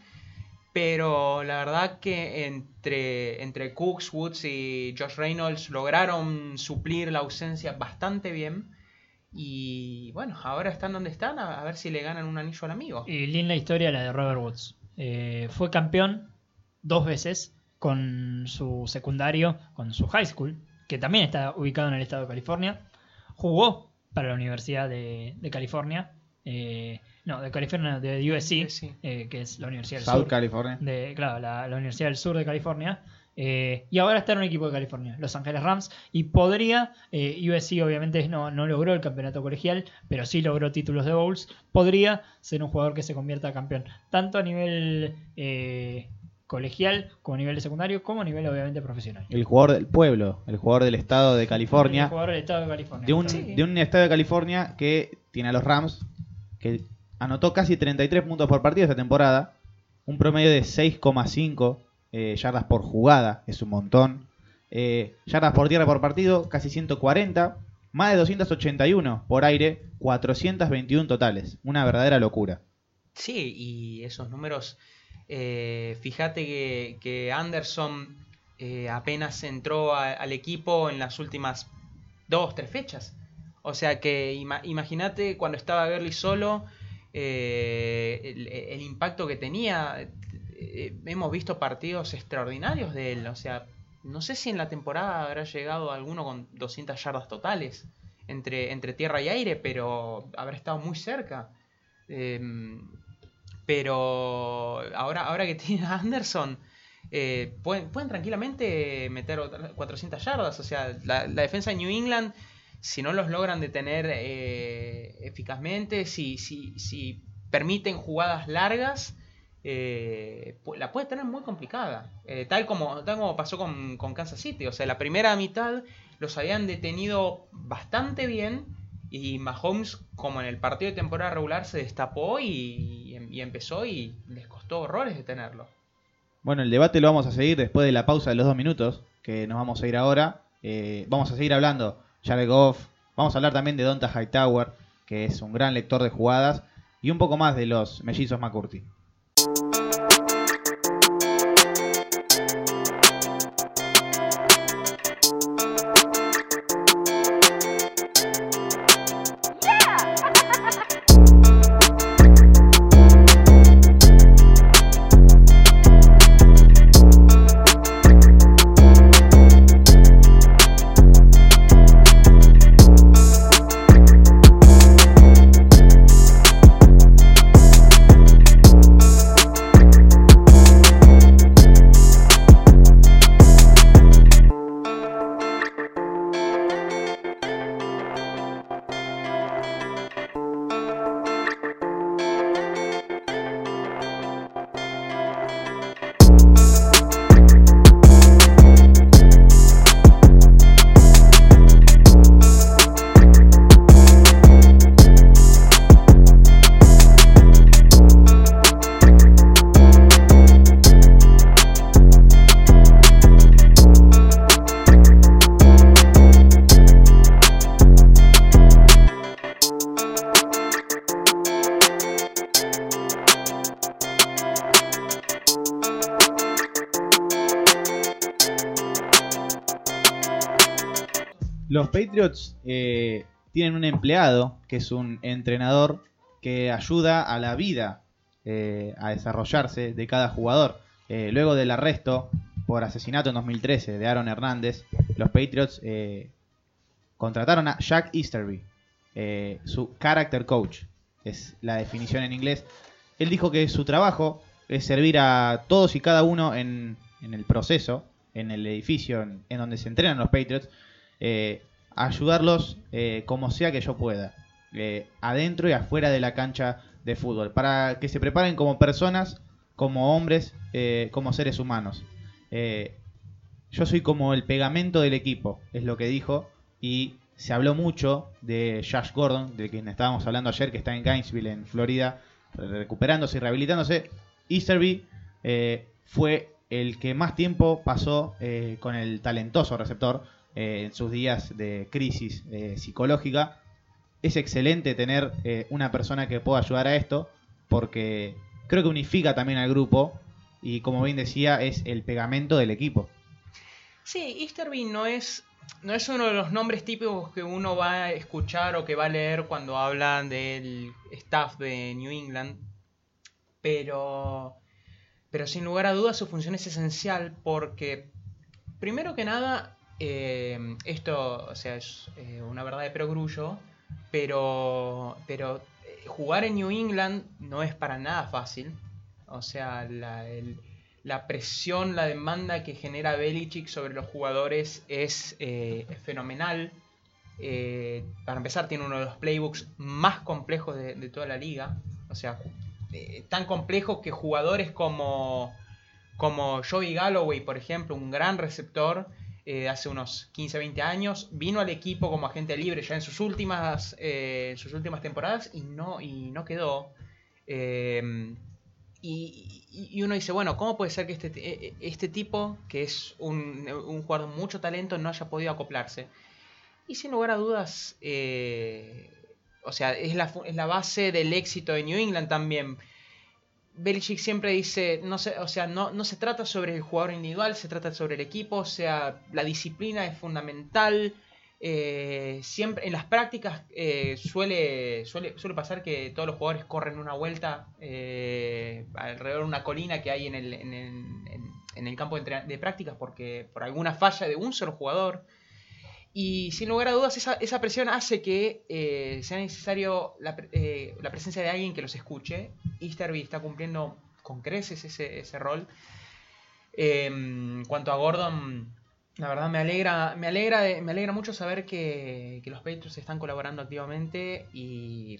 Pero la verdad que entre, entre Cooks, Woods y Josh Reynolds lograron suplir la ausencia bastante bien. Y bueno, ahora están donde están, a, a ver si le ganan un anillo al amigo. Y linda historia la de Robert Woods. Eh, fue campeón dos veces con su secundario, con su high school, que también está ubicado en el estado de California. Jugó para la Universidad de, de California. eh, no, de California, de USC, eh, que es la Universidad del South Sur. California. de, claro, la, la Universidad del Sur de California. Eh, y ahora está en un equipo de California, Los Ángeles Rams. Y podría, eh, USC obviamente no, no logró el campeonato colegial, pero sí logró títulos de Bowls. Podría ser un jugador que se convierta campeón, tanto a nivel eh, colegial, como a nivel de secundario, como a nivel obviamente profesional. El jugador del pueblo, el jugador del estado de El California. jugador del estado de California. De un, Sí. de un estado de California que tiene a los Rams, que anotó casi 33 puntos por partido esta temporada. Un promedio de 6,5 eh, yardas por jugada, es un montón. Eh, yardas por tierra por partido, casi 140. Más de 281 por aire, 421 totales. Una verdadera locura. Sí, y esos números, eh, fíjate que, que Anderson eh, apenas entró al equipo en las últimas dos, tres fechas. O sea que ima- imagínate cuando estaba Gurley solo, el impacto que tenía. Eh, hemos visto partidos extraordinarios de él. O sea, no sé si en la temporada habrá llegado alguno con 200 yardas totales entre, tierra y aire, pero habrá estado muy cerca. Em, pero ahora, ahora que tiene a Anderson, eh, pueden, tranquilamente meter otras 400 yardas. O sea, la, defensa de New England, si no los logran detener eh, eficazmente, si permiten jugadas largas, eh, la puede tener muy complicada. Eh, tal, como, tal como pasó con, con Kansas City. O sea, la primera mitad los habían detenido bastante bien. Y Mahomes, como en el partido de temporada regular, se destapó y, y empezó y les costó horrores detenerlo. Bueno, el debate lo vamos a seguir después de la pausa de los dos minutos, que nos vamos a ir ahora. Eh, vamos a seguir hablando Jared Goff, vamos a hablar también de Donta Hightower, que es un gran lector de jugadas, y un poco más de los mellizos McCurdy. Patriots eh, tienen un empleado que es un entrenador que ayuda a la vida eh, a desarrollarse de cada jugador. Eh, luego del arresto por asesinato en 2013 de Aaron Hernández, los Patriots contrataron a Jack Easterby, su character coach, es la definición en inglés. Él dijo que su trabajo es servir a todos y cada uno en, el proceso, en el edificio en, donde se entrenan los Patriots, ayudarlos eh, como sea que yo pueda, eh, adentro y afuera de la cancha de fútbol, para que se preparen como personas como hombres, eh, como seres humanos. Yo soy como el pegamento del equipo, es lo que dijo, y se habló mucho de Josh Gordon, de quien estábamos hablando ayer, que está en Gainesville, en Florida, recuperándose y rehabilitándose. Easterby fue el que más tiempo pasó con el talentoso receptor eh, en sus días de crisis eh, psicológica. Es excelente tener eh, una persona que pueda ayudar a esto, porque creo que unifica también al grupo y como bien decía, es el pegamento del equipo. Sí, Easterby no es, no es uno de los nombres típicos que uno va a escuchar o que va a leer cuando hablan del staff de New England, pero, pero sin lugar a dudas su función es esencial porque, primero que nada, eh, esto o sea, es eh, una verdad de perogrullo, pero, pero eh, jugar en New England no es para nada fácil. O sea, la, la presión, la demanda que genera Belichick sobre los jugadores es eh, fenomenal. Para empezar, tiene uno de los playbooks más complejos de, toda la liga. O sea, eh, tan complejos que jugadores como, como Joey Galloway, por ejemplo, un gran receptor eh, de hace unos 15-20 años, vino al equipo como agente libre ya en sus últimas, eh, sus últimas temporadas y no, y no quedó. Eh, y, uno dice, bueno, ¿cómo puede ser que este, eh, este tipo, que es un, jugador con mucho talento, no haya podido acoplarse? Y sin lugar a dudas, eh, o sea, es la, es la base del éxito de New England también. Belichick siempre dice, no se, o sea, no, se trata sobre el jugador individual, se trata sobre el equipo, o sea, la disciplina es fundamental. eh, siempre en las prácticas eh, suele, suele, suele pasar que todos los jugadores corren una vuelta eh, alrededor de una colina que hay en el, en el, campo de, de prácticas porque por alguna falla de un solo jugador. Y sin lugar a dudas, esa, esa presión hace que eh, sea necesario la, eh, la presencia de alguien que los escuche. Easterby está cumpliendo con creces ese, ese rol. Eh, en cuanto a Gordon, la verdad me alegra, me alegra, me alegra mucho saber que, que los Patriots están colaborando activamente y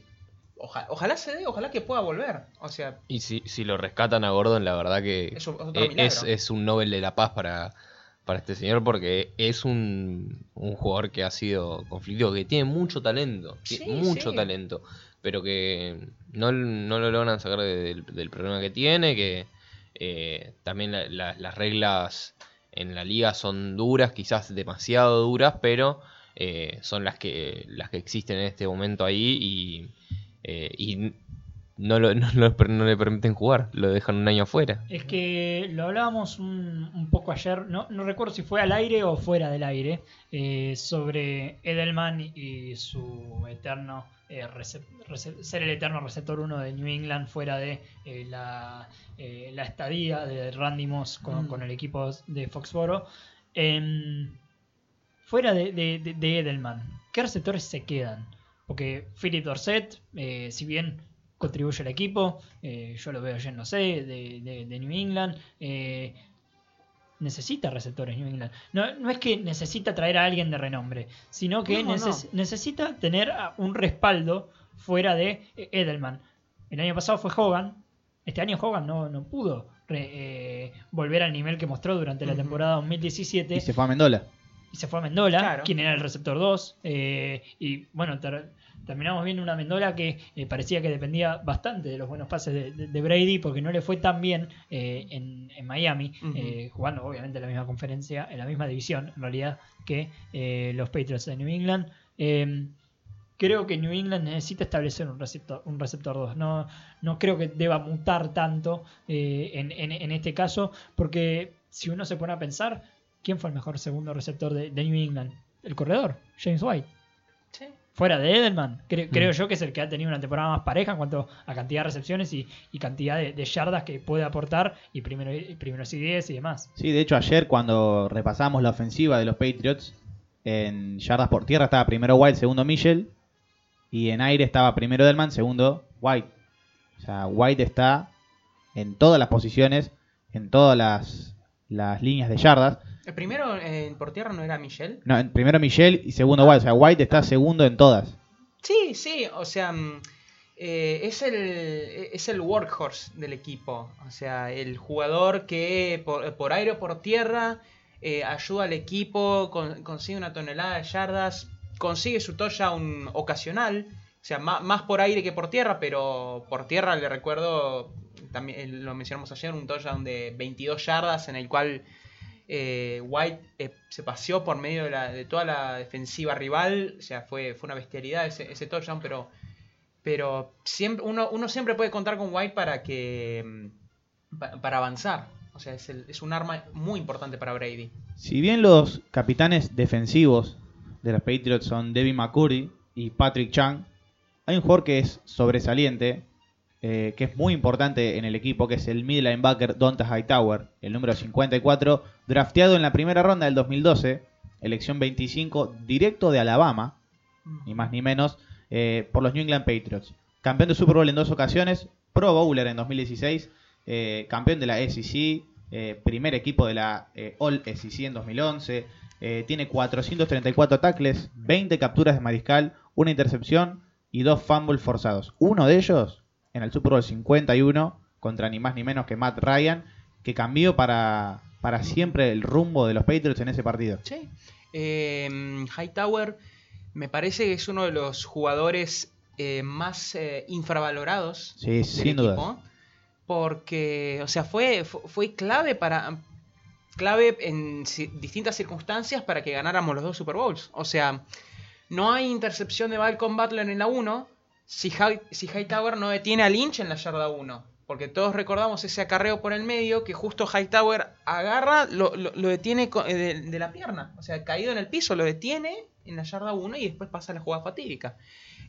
oja- ojalá se dé, ojalá que pueda volver. O sea, Y si, si lo rescatan a Gordon, la verdad que es e- es, es un Nobel de la Paz para, para este señor porque es un, un jugador que ha sido conflictivo, que tiene mucho talento, Sí, tiene mucho sí. talento, pero que no, no lo logran sacar de- del, del problema que tiene, que eh, también la- la- las reglas en la liga son duras, quizás demasiado duras, pero eh, son las que, las que existen en este momento ahí y, eh, y no, lo- no lo- no le permiten jugar, lo dejan un año afuera. Es que lo hablábamos un, un poco ayer, no, no recuerdo si fue al aire o fuera del aire, eh, sobre Edelman y su eterno eh, ser el eterno receptor 1 de New England fuera de eh, la, eh, la estadía de Randy Moss con, Mm. con el equipo de Foxboro. Em, fuera de, de- de- de Edelman, ¿qué receptores se quedan? Porque Philip Dorset, eh, si bien contribuye al equipo, eh, yo lo veo yéndose de, de, de New England, eh, necesita receptores New England. No, no es que necesita traer a alguien de renombre, sino que No, neces- no. necesita tener un respaldo fuera de eh, Edelman. El año pasado fue Hogan, este año Hogan no, no pudo re- eh, volver al nivel que mostró durante la temporada 2017 Y se fue a Mendola. y se fue a Mendola, Claro. quien era el receptor 2. eh, y bueno, ter- terminamos viendo una Mendola que eh, parecía que dependía bastante de los buenos pases de, de- de Brady porque no le fue tan bien eh, en, en Miami, eh, jugando obviamente en la misma conferencia, en la misma división en realidad que los Patriots de New England. Eh, creo que New England necesita establecer un receptor, un receptor 2. No, no creo que deba mutar tanto en, en- en este caso, porque si uno se pone a pensar, ¿quién fue el mejor segundo receptor de, de New England? El corredor, James White. Fuera de Edelman, Cre- creo Mm. yo que es el que ha tenido una temporada más pareja en cuanto a cantidad de recepciones y, y cantidad de, de yardas que puede aportar y primero, y primeros y 10 y demás. Sí, de hecho ayer cuando repasamos la ofensiva de los Patriots, en yardas por tierra estaba primero White, segundo Mitchell, y en aire estaba primero Delman, segundo White. O sea, White está en todas las posiciones, en todas las, las líneas de yardas. El primero eh, por tierra no era Michelle. No, primero Michelle y segundo White. O sea, White está segundo en todas. Sí, sí, o sea, mm, eh, es, el, es el workhorse del equipo. O sea, el jugador que por, por aire o por tierra eh, ayuda al equipo, con- consigue una tonelada de yardas, consigue su touchdown ocasional. O sea, ma- más, por aire que por tierra, pero por tierra le recuerdo, también eh, lo mencionamos ayer, un touchdown de 22 yardas en el cual eh, White eh, se paseó por medio de, la- de toda la defensiva rival. O sea, fue, fue una bestialidad ese, touchdown, pero, pero siempre, uno, uno siempre puede contar con White para que mm, pa- para avanzar. O sea, es, es un arma muy importante para Brady. Si bien los capitanes defensivos de los Patriots son Devin McCurdy y Patrick Chung, hay un jugador que es sobresaliente, eh, que es muy importante en el equipo, que es el middle linebacker Donta Hightower, el número 54, drafteado en la primera ronda del 2012, elección 25, directo de Alabama, ni más ni menos, eh, por los New England Patriots. Campeón de Super Bowl en dos ocasiones, Pro Bowler en 2016, eh, campeón de la SEC, primer equipo de la All SEC en 2011, eh, tiene 434 tackles, 20 capturas de mariscal, una intercepción y dos fumbles forzados. Uno de ellos en el Super Bowl 51 contra ni más ni menos que Matt Ryan, que cambió para, para siempre el rumbo de los Patriots en ese partido. Sí. Eh, Hightower me parece que es uno de los jugadores eh, más eh, infravalorados Sí, del sin equipo, duda. Porque, o sea, fue, fu- fue clave para clave en distintas circunstancias para que ganáramos los dos Super Bowls. O sea, no hay intercepción de Malcolm Butler en la 1 si, si Hightower no detiene a Lynch en la yarda 1. Porque todos recordamos ese acarreo por el medio que justo Hightower agarra, lo, lo- detiene eh, de, la pierna. O sea, caído en el piso, lo detiene en la yarda 1 y después pasa la jugada fatídica.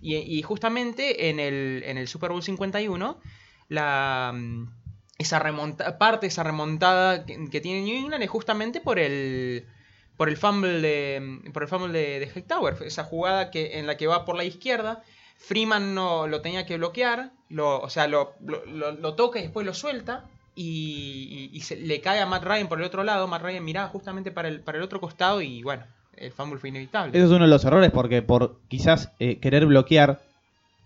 Y, justamente en el, en el Super Bowl 51, la, mm, esa remonta, parte esa remontada que, tiene New England es justamente por el por el fumble de por el fumble de, de Hightower, esa jugada que en la que va por la izquierda, Freeman no lo tenía que bloquear, lo, o sea, lo, lo- lo- lo toca y después lo suelta y, y- y se, le cae a Matt Ryan por el otro lado, Matt Ryan miraba justamente para el, para el otro costado y bueno, el fumble fue inevitable. Ese es uno de los errores porque por quizás eh, querer bloquear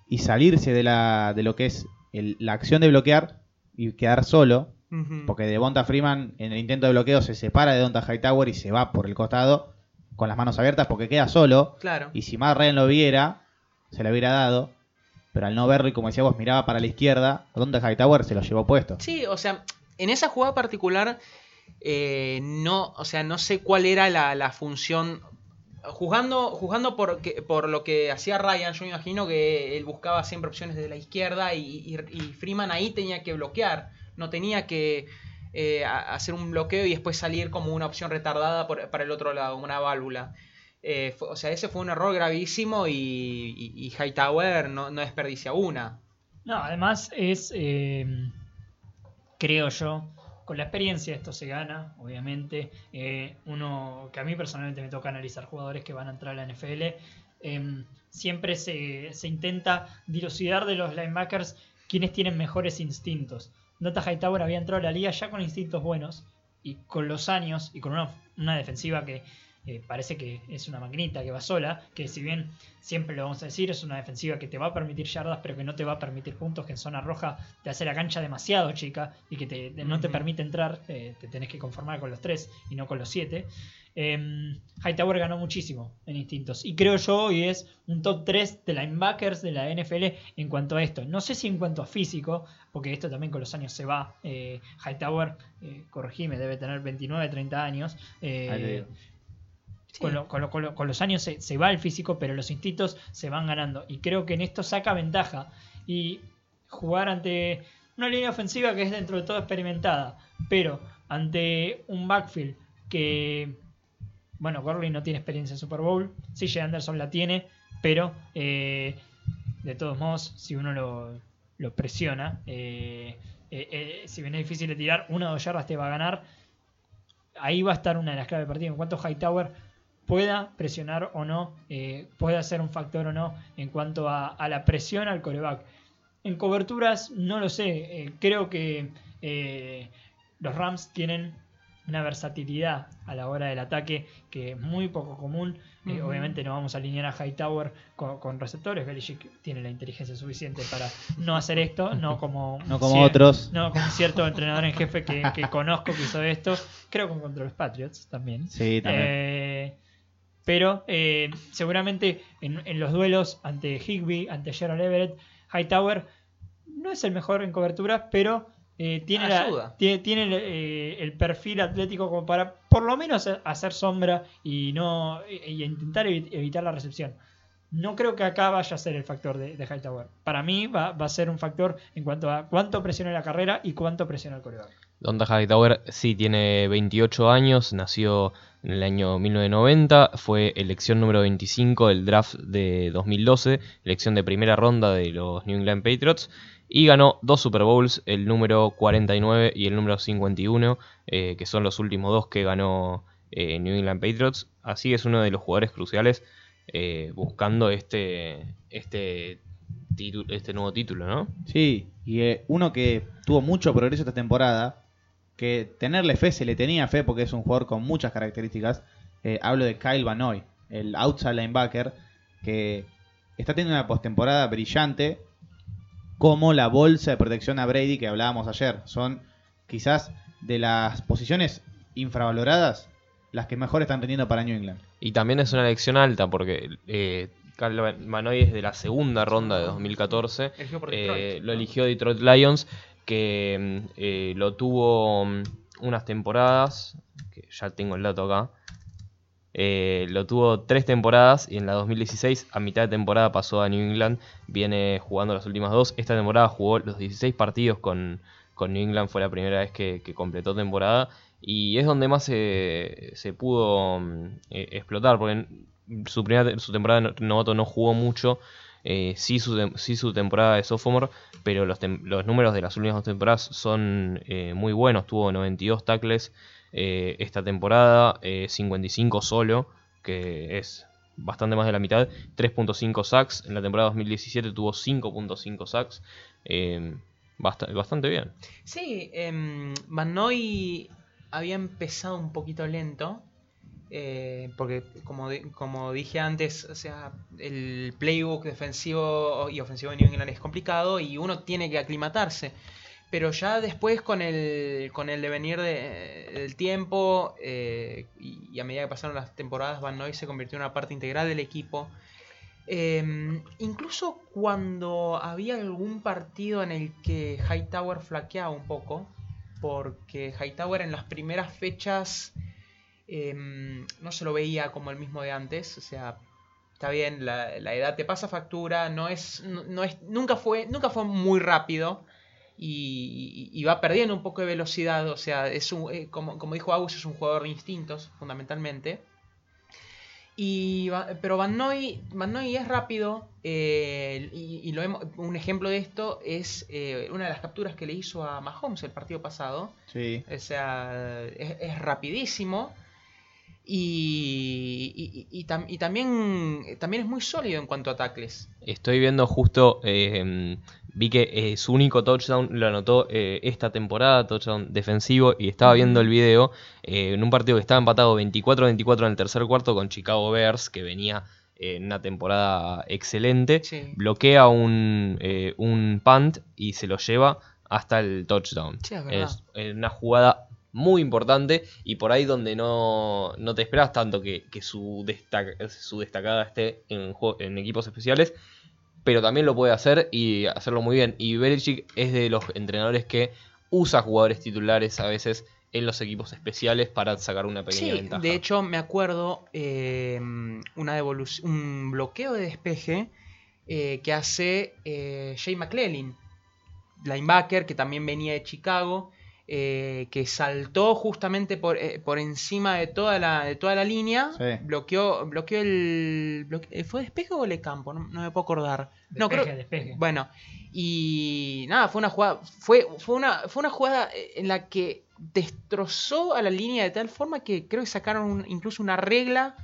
y salirse de, la, de lo que es el- la acción de bloquear y quedar solo, Ujú. porque Devonta Freeman en el intento de bloqueo se separa de Donta Hightower y se va por el costado con las manos abiertas porque queda solo. Claro. Y si Matt Ryan lo viera, se lo hubiera dado. Pero al no verlo y como decía vos, miraba para la izquierda, Donta Hightower se lo llevó puesto. Sí, o sea, en esa jugada particular, eh, no, o sea, no sé cuál era la, la función. Jugando, jugando por, que- por lo que hacía Ryan, yo me imagino que él buscaba siempre opciones desde la izquierda y, Freeman ahí tenía que bloquear. No tenía que eh, hacer un bloqueo y después salir como una opción retardada por- para el otro lado, una válvula. Eh, fue- o sea, ese fue un error gravísimo y, y, y Hightower no, no desperdicia una. No, además es, eh, creo yo, con la experiencia esto se gana, obviamente. Eh, uno que a mí personalmente me toca analizar jugadores que van a entrar a la NFL. eh, siempre se, se intenta dilucidar de los linebackers quienes tienen mejores instintos. Nota Hightower había entrado a la liga ya con instintos buenos y con los años y con una, una defensiva que eh, parece que es una maquinita que va sola, que si bien siempre lo vamos a decir, es una defensiva que te va a permitir yardas, pero que no te va a permitir puntos, que en zona roja te hace la cancha demasiado chica y que te, no te permite entrar, eh, te tenés que conformar con los tres y no con los siete. Eh, Hightower ganó muchísimo en instintos y creo yo hoy es un top 3 de linebackers de la NFL en cuanto a esto. No sé si en cuanto a físico, porque esto también con los años se va. Eh, Hightower, eh, corregime, debe tener 29, 30 años. Con, lo- con lo- con lo- con los años se, se va el físico, pero los instintos se van ganando. Y creo que en esto saca ventaja. Y jugar ante una línea ofensiva que es dentro de todo experimentada, pero ante un backfield que, bueno, Gurley no tiene experiencia en Super Bowl, CJ Anderson la tiene, pero eh, de todos modos, si uno lo, lo presiona, eh, eh, si bien es difícil de tirar, una o dos yardas te va a ganar. Ahí va a estar una de las claves del partido. En cuanto Hightower pueda presionar o no, eh, pueda ser un factor o no en cuanto a, a la presión al coreback. En coberturas, no lo sé. eh, creo que eh, los Rams tienen una versatilidad a la hora del ataque que es muy poco común. Eh, obviamente no vamos a alinear a Hightower con, con receptores. Belichick tiene la inteligencia suficiente para no hacer esto, no como, No como cier- otros. No como cierto entrenador en jefe que, que conozco que hizo esto. Creo que contra los Patriots también. Sí, también. Eh, pero eh, seguramente en, en los duelos ante Higby, ante Gerald Everett, Hightower no es el mejor en cobertura, pero eh, tiene, la- tiene, tiene el, eh, el perfil atlético como para por lo menos hacer sombra y no y intentar evi- evitar la recepción. No creo que acá vaya a ser el factor de, de Hightower. Para mí va, va a ser un factor en cuanto a cuánto presiona la carrera y cuánto presiona el coreback. Donta Hightower sí tiene 28 años, nació en el año 1990, fue elección número 25 del draft de 2012, elección de primera ronda de los New England Patriots y ganó dos Super Bowls, el número 49 y el número 51, eh, que son los últimos dos que ganó eh, New England Patriots. Así es uno de los jugadores cruciales eh, buscando este, este, este nuevo título, ¿no? Sí, y uno que tuvo mucho progreso esta temporada, que tenerle fe se le tenía fe porque es un jugador con muchas características. eh, hablo de Kyle Vanoy, el outside linebacker, que está teniendo una postemporada brillante, como la bolsa de protección a Brady que hablábamos ayer. Son quizás de las posiciones infravaloradas las que mejor están teniendo para New England. Y también es una elección alta porque eh, Kyle Manoy es de la segunda ronda de 2014. Eligió por Eh, lo eligió Detroit Lions, que mm, eh, lo tuvo mm, unas temporadas, que ya tengo el dato acá. Eh, lo tuvo tres temporadas y en la 2016 a mitad de temporada pasó a New England, viene jugando las últimas dos. Esta temporada jugó los 16 partidos con, con New England, fue la primera vez que, completó temporada y es donde más se, se pudo mm, eh, explotar, porque su, primera, su temporada novato no jugó mucho, eh, sí, su, su temporada de sophomore, pero los, los números de las últimas dos temporadas son eh, muy buenos, tuvo 92 tackles eh, esta temporada, eh, 55 solo, que es bastante más de la mitad, 3.5 sacks, en la temporada 2017 tuvo 5.5 sacks, basta- bastante bien. Sí, eh, Van Noy había empezado un poquito lento. Eh, porque como, como dije antes, o sea, el playbook defensivo y ofensivo de New England es complicado y uno tiene que aclimatarse. Pero ya después con el, con el devenir de- del tiempo eh, y, a medida que pasaron las temporadas, Van Noy se convirtió en una parte integral del equipo. Eh, incluso cuando había algún partido en el que Hightower flaqueaba un poco, porque Hightower en las primeras fechas eh, no se lo veía como el mismo de antes, o sea, está bien, la, la edad te pasa factura, no es, no, no es, nunca fue, nunca fue muy rápido y, va perdiendo un poco de velocidad, o sea, es un, eh, como, como dijo Agus, es un jugador de instintos, fundamentalmente. Y, pero Van Noy, Van Noy es rápido eh, y, y lo hemos- un ejemplo de esto es eh, una de las capturas que le hizo a Mahomes el partido pasado. Sí. O sea, es, es rapidísimo y, y- y- y tam- y también, también es muy sólido en cuanto a tackles. Estoy viendo justo, eh, vi que eh, su único touchdown lo anotó eh, esta temporada, touchdown defensivo, y estaba viendo el video eh, en un partido que estaba empatado 24-24 en el tercer cuarto con Chicago Bears, que venía eh, en una temporada excelente, Sí. bloquea un, eh, un punt y se lo lleva hasta el touchdown. Sí, es verdad. es eh, una jugada muy importante y por ahí donde no, no te esperas tanto que, que su, destaca- su destacada esté en, equipos especiales, pero también lo puede hacer y hacerlo muy bien. Y Belichick es de los entrenadores que usa jugadores titulares a veces en los equipos especiales para sacar una pequeña Sí, ventaja. de hecho me acuerdo eh, una devolución, un bloqueo de despeje eh, que hace eh, Jay McClellan, linebacker que también venía de Chicago, eh, que saltó justamente por, eh, por encima de toda la, de toda la línea, Sí. bloqueó, bloqueó el... bloque- eh, ¿Fue despeje o le campo? No, no me puedo acordar. no, Despeje, creo, despeje. Bueno, y nada, fue una jugada, fue, fue una, fue una jugada en la que destrozó a la línea de tal forma que creo que sacaron un- incluso una regla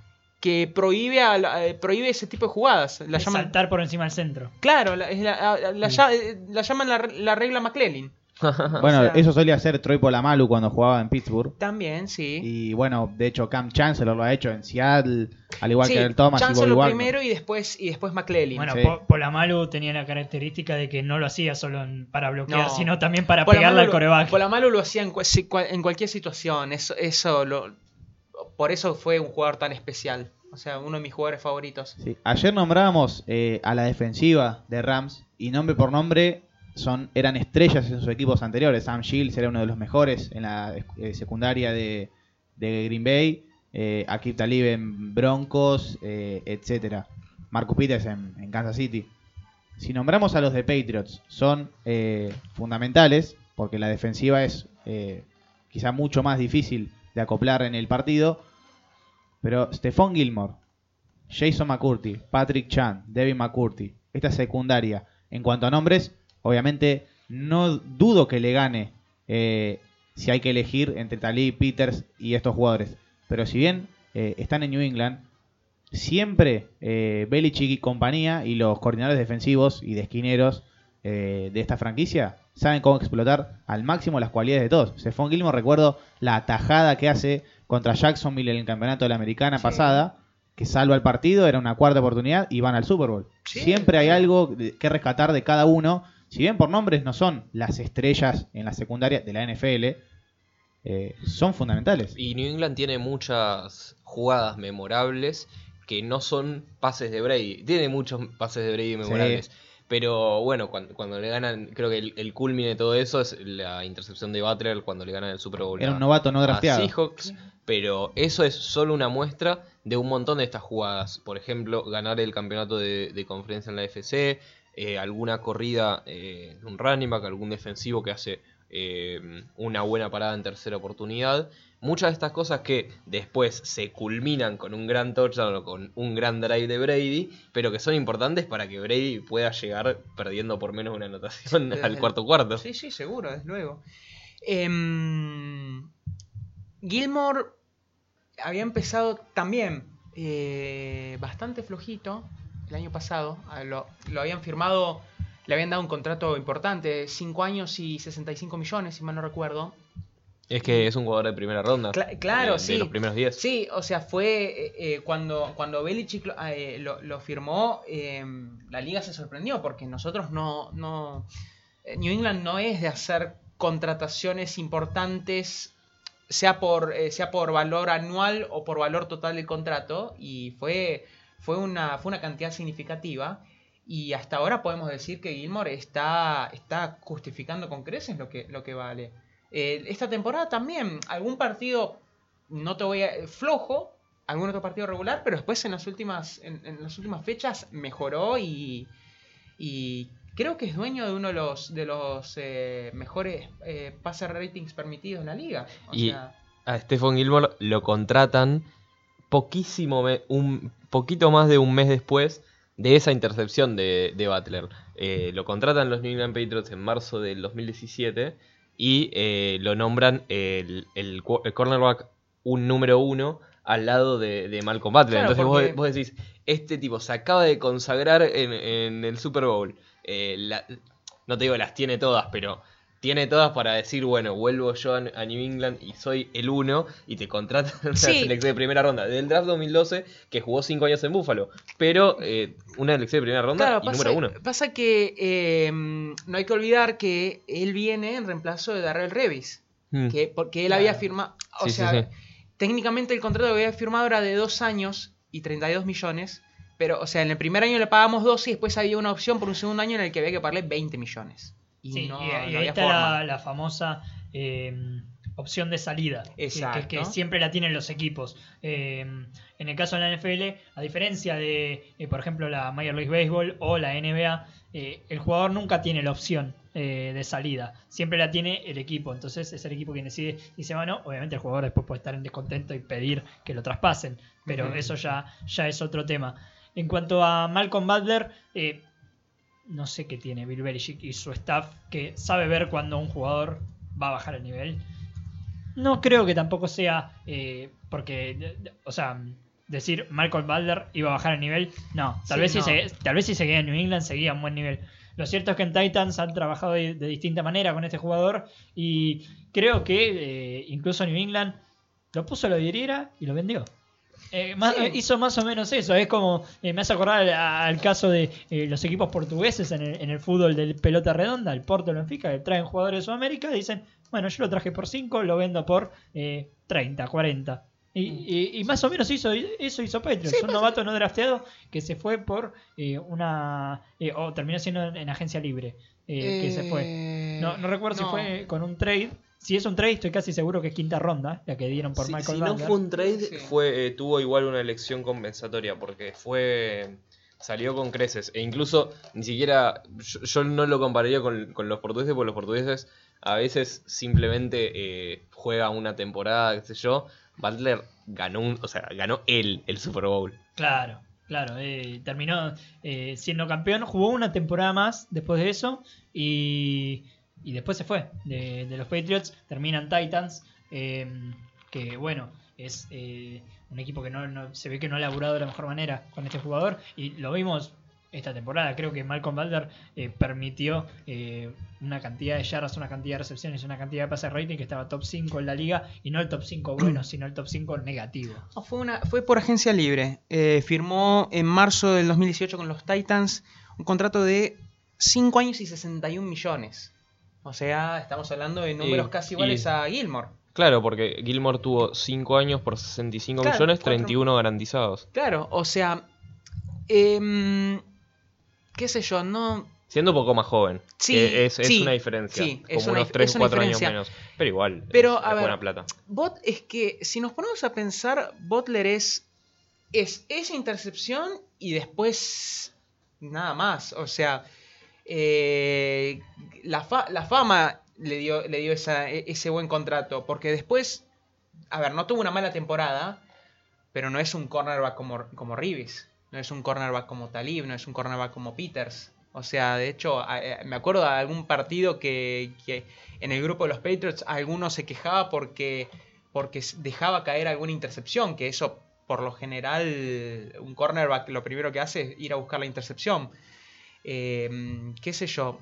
que prohíbe a la- eh, prohíbe ese tipo de jugadas. La De llaman, saltar por encima del centro. claro, la, es la- la- eh, la llaman la, la regla McClellan. Bueno, sea- eso solía hacer Troy Polamalu cuando jugaba en Pittsburgh. También, sí. Y bueno, de hecho Cam Chancellor lo ha hecho en Seattle, al igual sí, que el Thomas y Bobby Chancellor Wagner. primero y después, y después McClellan. Bueno, Sí. Polamalu tenía la característica de que no lo hacía solo en- para bloquear, No. sino también para Polamalu pegarle al coreback. Polamalu lo hacía en, en cualquier situación. Eso, eso lo, por eso fue un jugador tan especial. O sea, uno de mis jugadores favoritos. Sí. Ayer nombrábamos eh, a la defensiva de Rams y nombre por nombre son eran estrellas en sus equipos anteriores. Sam Shields era uno de los mejores en la eh, secundaria de, Green Bay. Eh, Akib Talib en Broncos, eh, etcétera. Marcus Peters en, en Kansas City. Si nombramos a los de Patriots, son eh, fundamentales porque la defensiva es eh, quizá mucho más difícil de acoplar en el partido. Pero Stephon Gilmore, Jason McCurdy, Patrick Chan, Devin McCurdy, esta secundaria, en cuanto a nombres, obviamente no dudo que le gane eh, si hay que elegir entre Talib, Peters y estos jugadores. Pero si bien eh, están en New England, siempre eh, Belichick y compañía y los coordinadores defensivos y de esquineros eh, de esta franquicia saben cómo explotar al máximo las cualidades de todos. Stephon Gilmore, recuerdo la atajada que hace contra Jacksonville en el campeonato de la americana Sí. pasada, que salva el partido, era una cuarta oportunidad y van al Super Bowl. Sí. Siempre hay algo que rescatar de cada uno. Si bien por nombres no son las estrellas en la secundaria de la NFL, eh, son fundamentales. Y New England tiene muchas jugadas memorables que no son pases de Brady. Tiene muchos pases de Brady memorables. Pero bueno, cuando, cuando le ganan, creo que el, el culmine de todo eso es la intercepción de Butler cuando le ganan el Super Bowl. Era un novato no drafteado. Seahawks, pero eso es solo una muestra de un montón de estas jugadas. Por ejemplo, ganar el campeonato de, de conferencia en la FC, eh, alguna corrida eh, de un running back, algún defensivo que hace eh, una buena parada en tercera oportunidad. Muchas de estas cosas que después se culminan con un gran touchdown o con un gran drive de Brady, pero que son importantes para que Brady pueda llegar perdiendo por menos una anotación al cuarto cuarto. Sí, sí, seguro, desde luego. Em, Gilmore había empezado también eh, bastante flojito el año pasado. Ah, Lo, lo habían firmado, le habían dado un contrato importante, 5 años y 65 millones, si mal no recuerdo. Es que es un jugador de primera ronda. Cla- claro, de, de sí. los primeros 10. Sí, o sea, fue eh, eh, cuando, cuando Belichick lo, eh, lo- lo firmó, eh, la liga se sorprendió porque nosotros no, no... New England no es de hacer contrataciones importantes, sea por, sea por valor anual o por valor total del contrato, y fue, fue, una, fue una cantidad significativa. Y hasta ahora podemos decir que Gilmore está, está justificando con creces lo que, lo que vale. Eh, esta temporada también, algún partido, no te voy a. flojo, algún otro partido regular, pero después en las últimas, en, en las últimas fechas mejoró y. y creo que es dueño de uno de los, de los eh, mejores eh, passer ratings permitidos en la liga. O Y- sea, A Stephon Gilmore lo contratan poquísimo, un poquito más de un mes después de esa intercepción de, de Butler. Eh, lo contratan los New England Patriots en marzo del 2017 y eh, lo nombran el, el, cornerback un número uno al lado de, de Malcolm Butler. Claro, Entonces vos- vos, decís, este tipo se acaba de consagrar en, en el Super Bowl. Eh, la- no te digo las tiene todas, pero tiene todas para decir, bueno, vuelvo yo a, New England y soy el uno y te contratan en una Sí. selección de primera ronda del draft 2012 que jugó 5 años en Buffalo. Pero eh, una elección de primera ronda Claro, y pasa, número uno. pasa que eh, no hay que olvidar que él viene en reemplazo de Darrell Revis. Mm. que porque él Claro. había firmado, o sí, sea, sí. técnicamente el contrato que había firmado era de dos años y 32 millones, pero, o sea, en el primer año le pagamos 12 y después había una opción por un segundo año en el que había que pagarle 20 millones. Y Sí, no, y, no había está forma. la, la famosa eh, opción de salida, que- que, Exacto. que siempre la tienen los equipos. Eh, en el caso de la NFL, a diferencia de, eh, por ejemplo, la Major League Baseball o la NBA, el jugador nunca tiene la opción de salida, siempre la tiene el equipo. Entonces es el equipo quien decide y se va, no. Obviamente el jugador después puede estar en descontento y pedir que lo traspasen, pero eso ya, ya es otro tema. En cuanto a Malcolm Butler, eh, no sé qué tiene Bill Belichick y su staff que sabe ver cuando un jugador va a bajar el nivel. No creo que tampoco sea eh, porque, o sea, decir Malcolm Butler iba a bajar el nivel. No, tal Sí, vez no. si se, tal vez si seguía en New England seguía un buen nivel. Lo cierto es que en Titans han trabajado de, de distinta manera con este jugador y creo que eh, incluso New England lo puso a la vidriera y lo vendió. Eh, más- Sí. eh, hizo más o menos eso. Es como, eh, me hace acordar al, al caso de eh, los equipos portugueses en el, en el fútbol de pelota redonda, el Porto, Benfica, que traen jugadores de Sudamérica, dicen, bueno, yo lo traje por 5, lo vendo por eh, 30, 40. Y, y- y más o menos hizo, eso hizo Patriots, un novato no drafteado que se fue por eh, una... eh, o terminó siendo en, en agencia libre, eh, que se fue. Eh, No, no recuerdo no. si fue con un trade. Si es un trade, estoy casi seguro que es quinta ronda, la que dieron por Si, Michael si no fue un trade, Sí. fue, eh, tuvo igual una elección compensatoria porque fue salió con creces e incluso ni siquiera yo, yo no lo compararía con, con los portugueses porque los portugueses a veces simplemente eh, juega una temporada, qué sé yo. Butler ganó un, o sea, ganó él el Super Bowl. Claro, claro. eh, terminó eh, siendo campeón, jugó una temporada más después de eso y, y después se fue de, de los Patriots. Terminan Titans, eh, que bueno, es eh, un equipo que no, no- se ve que no ha laburado de la mejor manera con este jugador y lo vimos esta temporada. Creo que Malcolm Butler eh, permitió eh, una cantidad de yardas, una cantidad de recepciones, una cantidad de pases rating que estaba top 5 en la liga y no el top 5 bueno, sino el top 5 negativo. No, fue, una, fue por agencia libre. Eh, firmó en marzo del 2018 con los Titans un contrato de 5 años y 61 millones. O sea, estamos hablando de números Y- casi iguales y- a Gilmore. Claro, porque Gilmore tuvo 5 años por 65 Claro, millones, cuatro. 31 garantizados. Claro, o sea, em, qué sé yo, no... Siendo un poco más joven. Sí, que es, es sí, una diferencia. sí, es como una unos dif- 3 es o una 4 años menos. Pero igual, Pero, es, a ver, buena plata. Bot es que si nos ponemos a pensar, Butler es, es esa intercepción y después nada más. O sea, eh, la, fa- la fama le dio, le dio esa- e- ese buen contrato. Porque después, a ver, no tuvo una mala temporada, pero no es un cornerback como, como. No es un cornerback como Talib, no es un cornerback como Peters. O sea, de hecho, a- me acuerdo de algún partido que, que en el grupo de los Patriots alguno se quejaba porque, porque dejaba caer alguna intercepción, que eso por lo general un cornerback lo primero que hace es ir a buscar la intercepción. Eh, ¿Qué sé yo?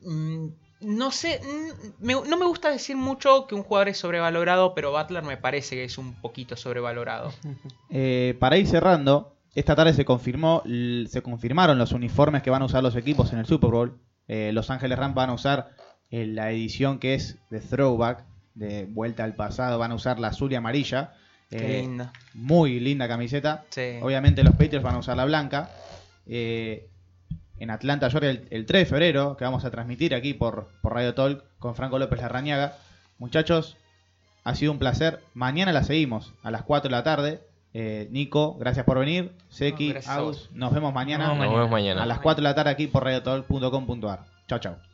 Mm, No sé, mm, me- no me gusta decir mucho que un jugador es sobrevalorado, pero Butler me parece que es un poquito sobrevalorado. Eh, para ir cerrando, esta tarde se confirmó, se confirmaron los uniformes que van a usar los equipos en el Super Bowl. Eh, los Ángeles Rams van a usar eh, la edición que es de Throwback, de vuelta al pasado, van a usar la azul y amarilla. Qué linda. Muy linda camiseta. Sí. Obviamente los Patriots van a usar la blanca. Eh, en Atlanta, Georgia, el, el 3 de febrero, que vamos a transmitir aquí por, por Radio Talk con Franco López Larrañaga. Muchachos, ha sido un placer. Mañana la seguimos a las 4 de la tarde. Eh, Nico, gracias por venir. Seki, No, Agus, nos vemos mañana, Nos Nos vemos mañana. a las 4 de la tarde aquí por radiotalk.com.ar. Chao, chao.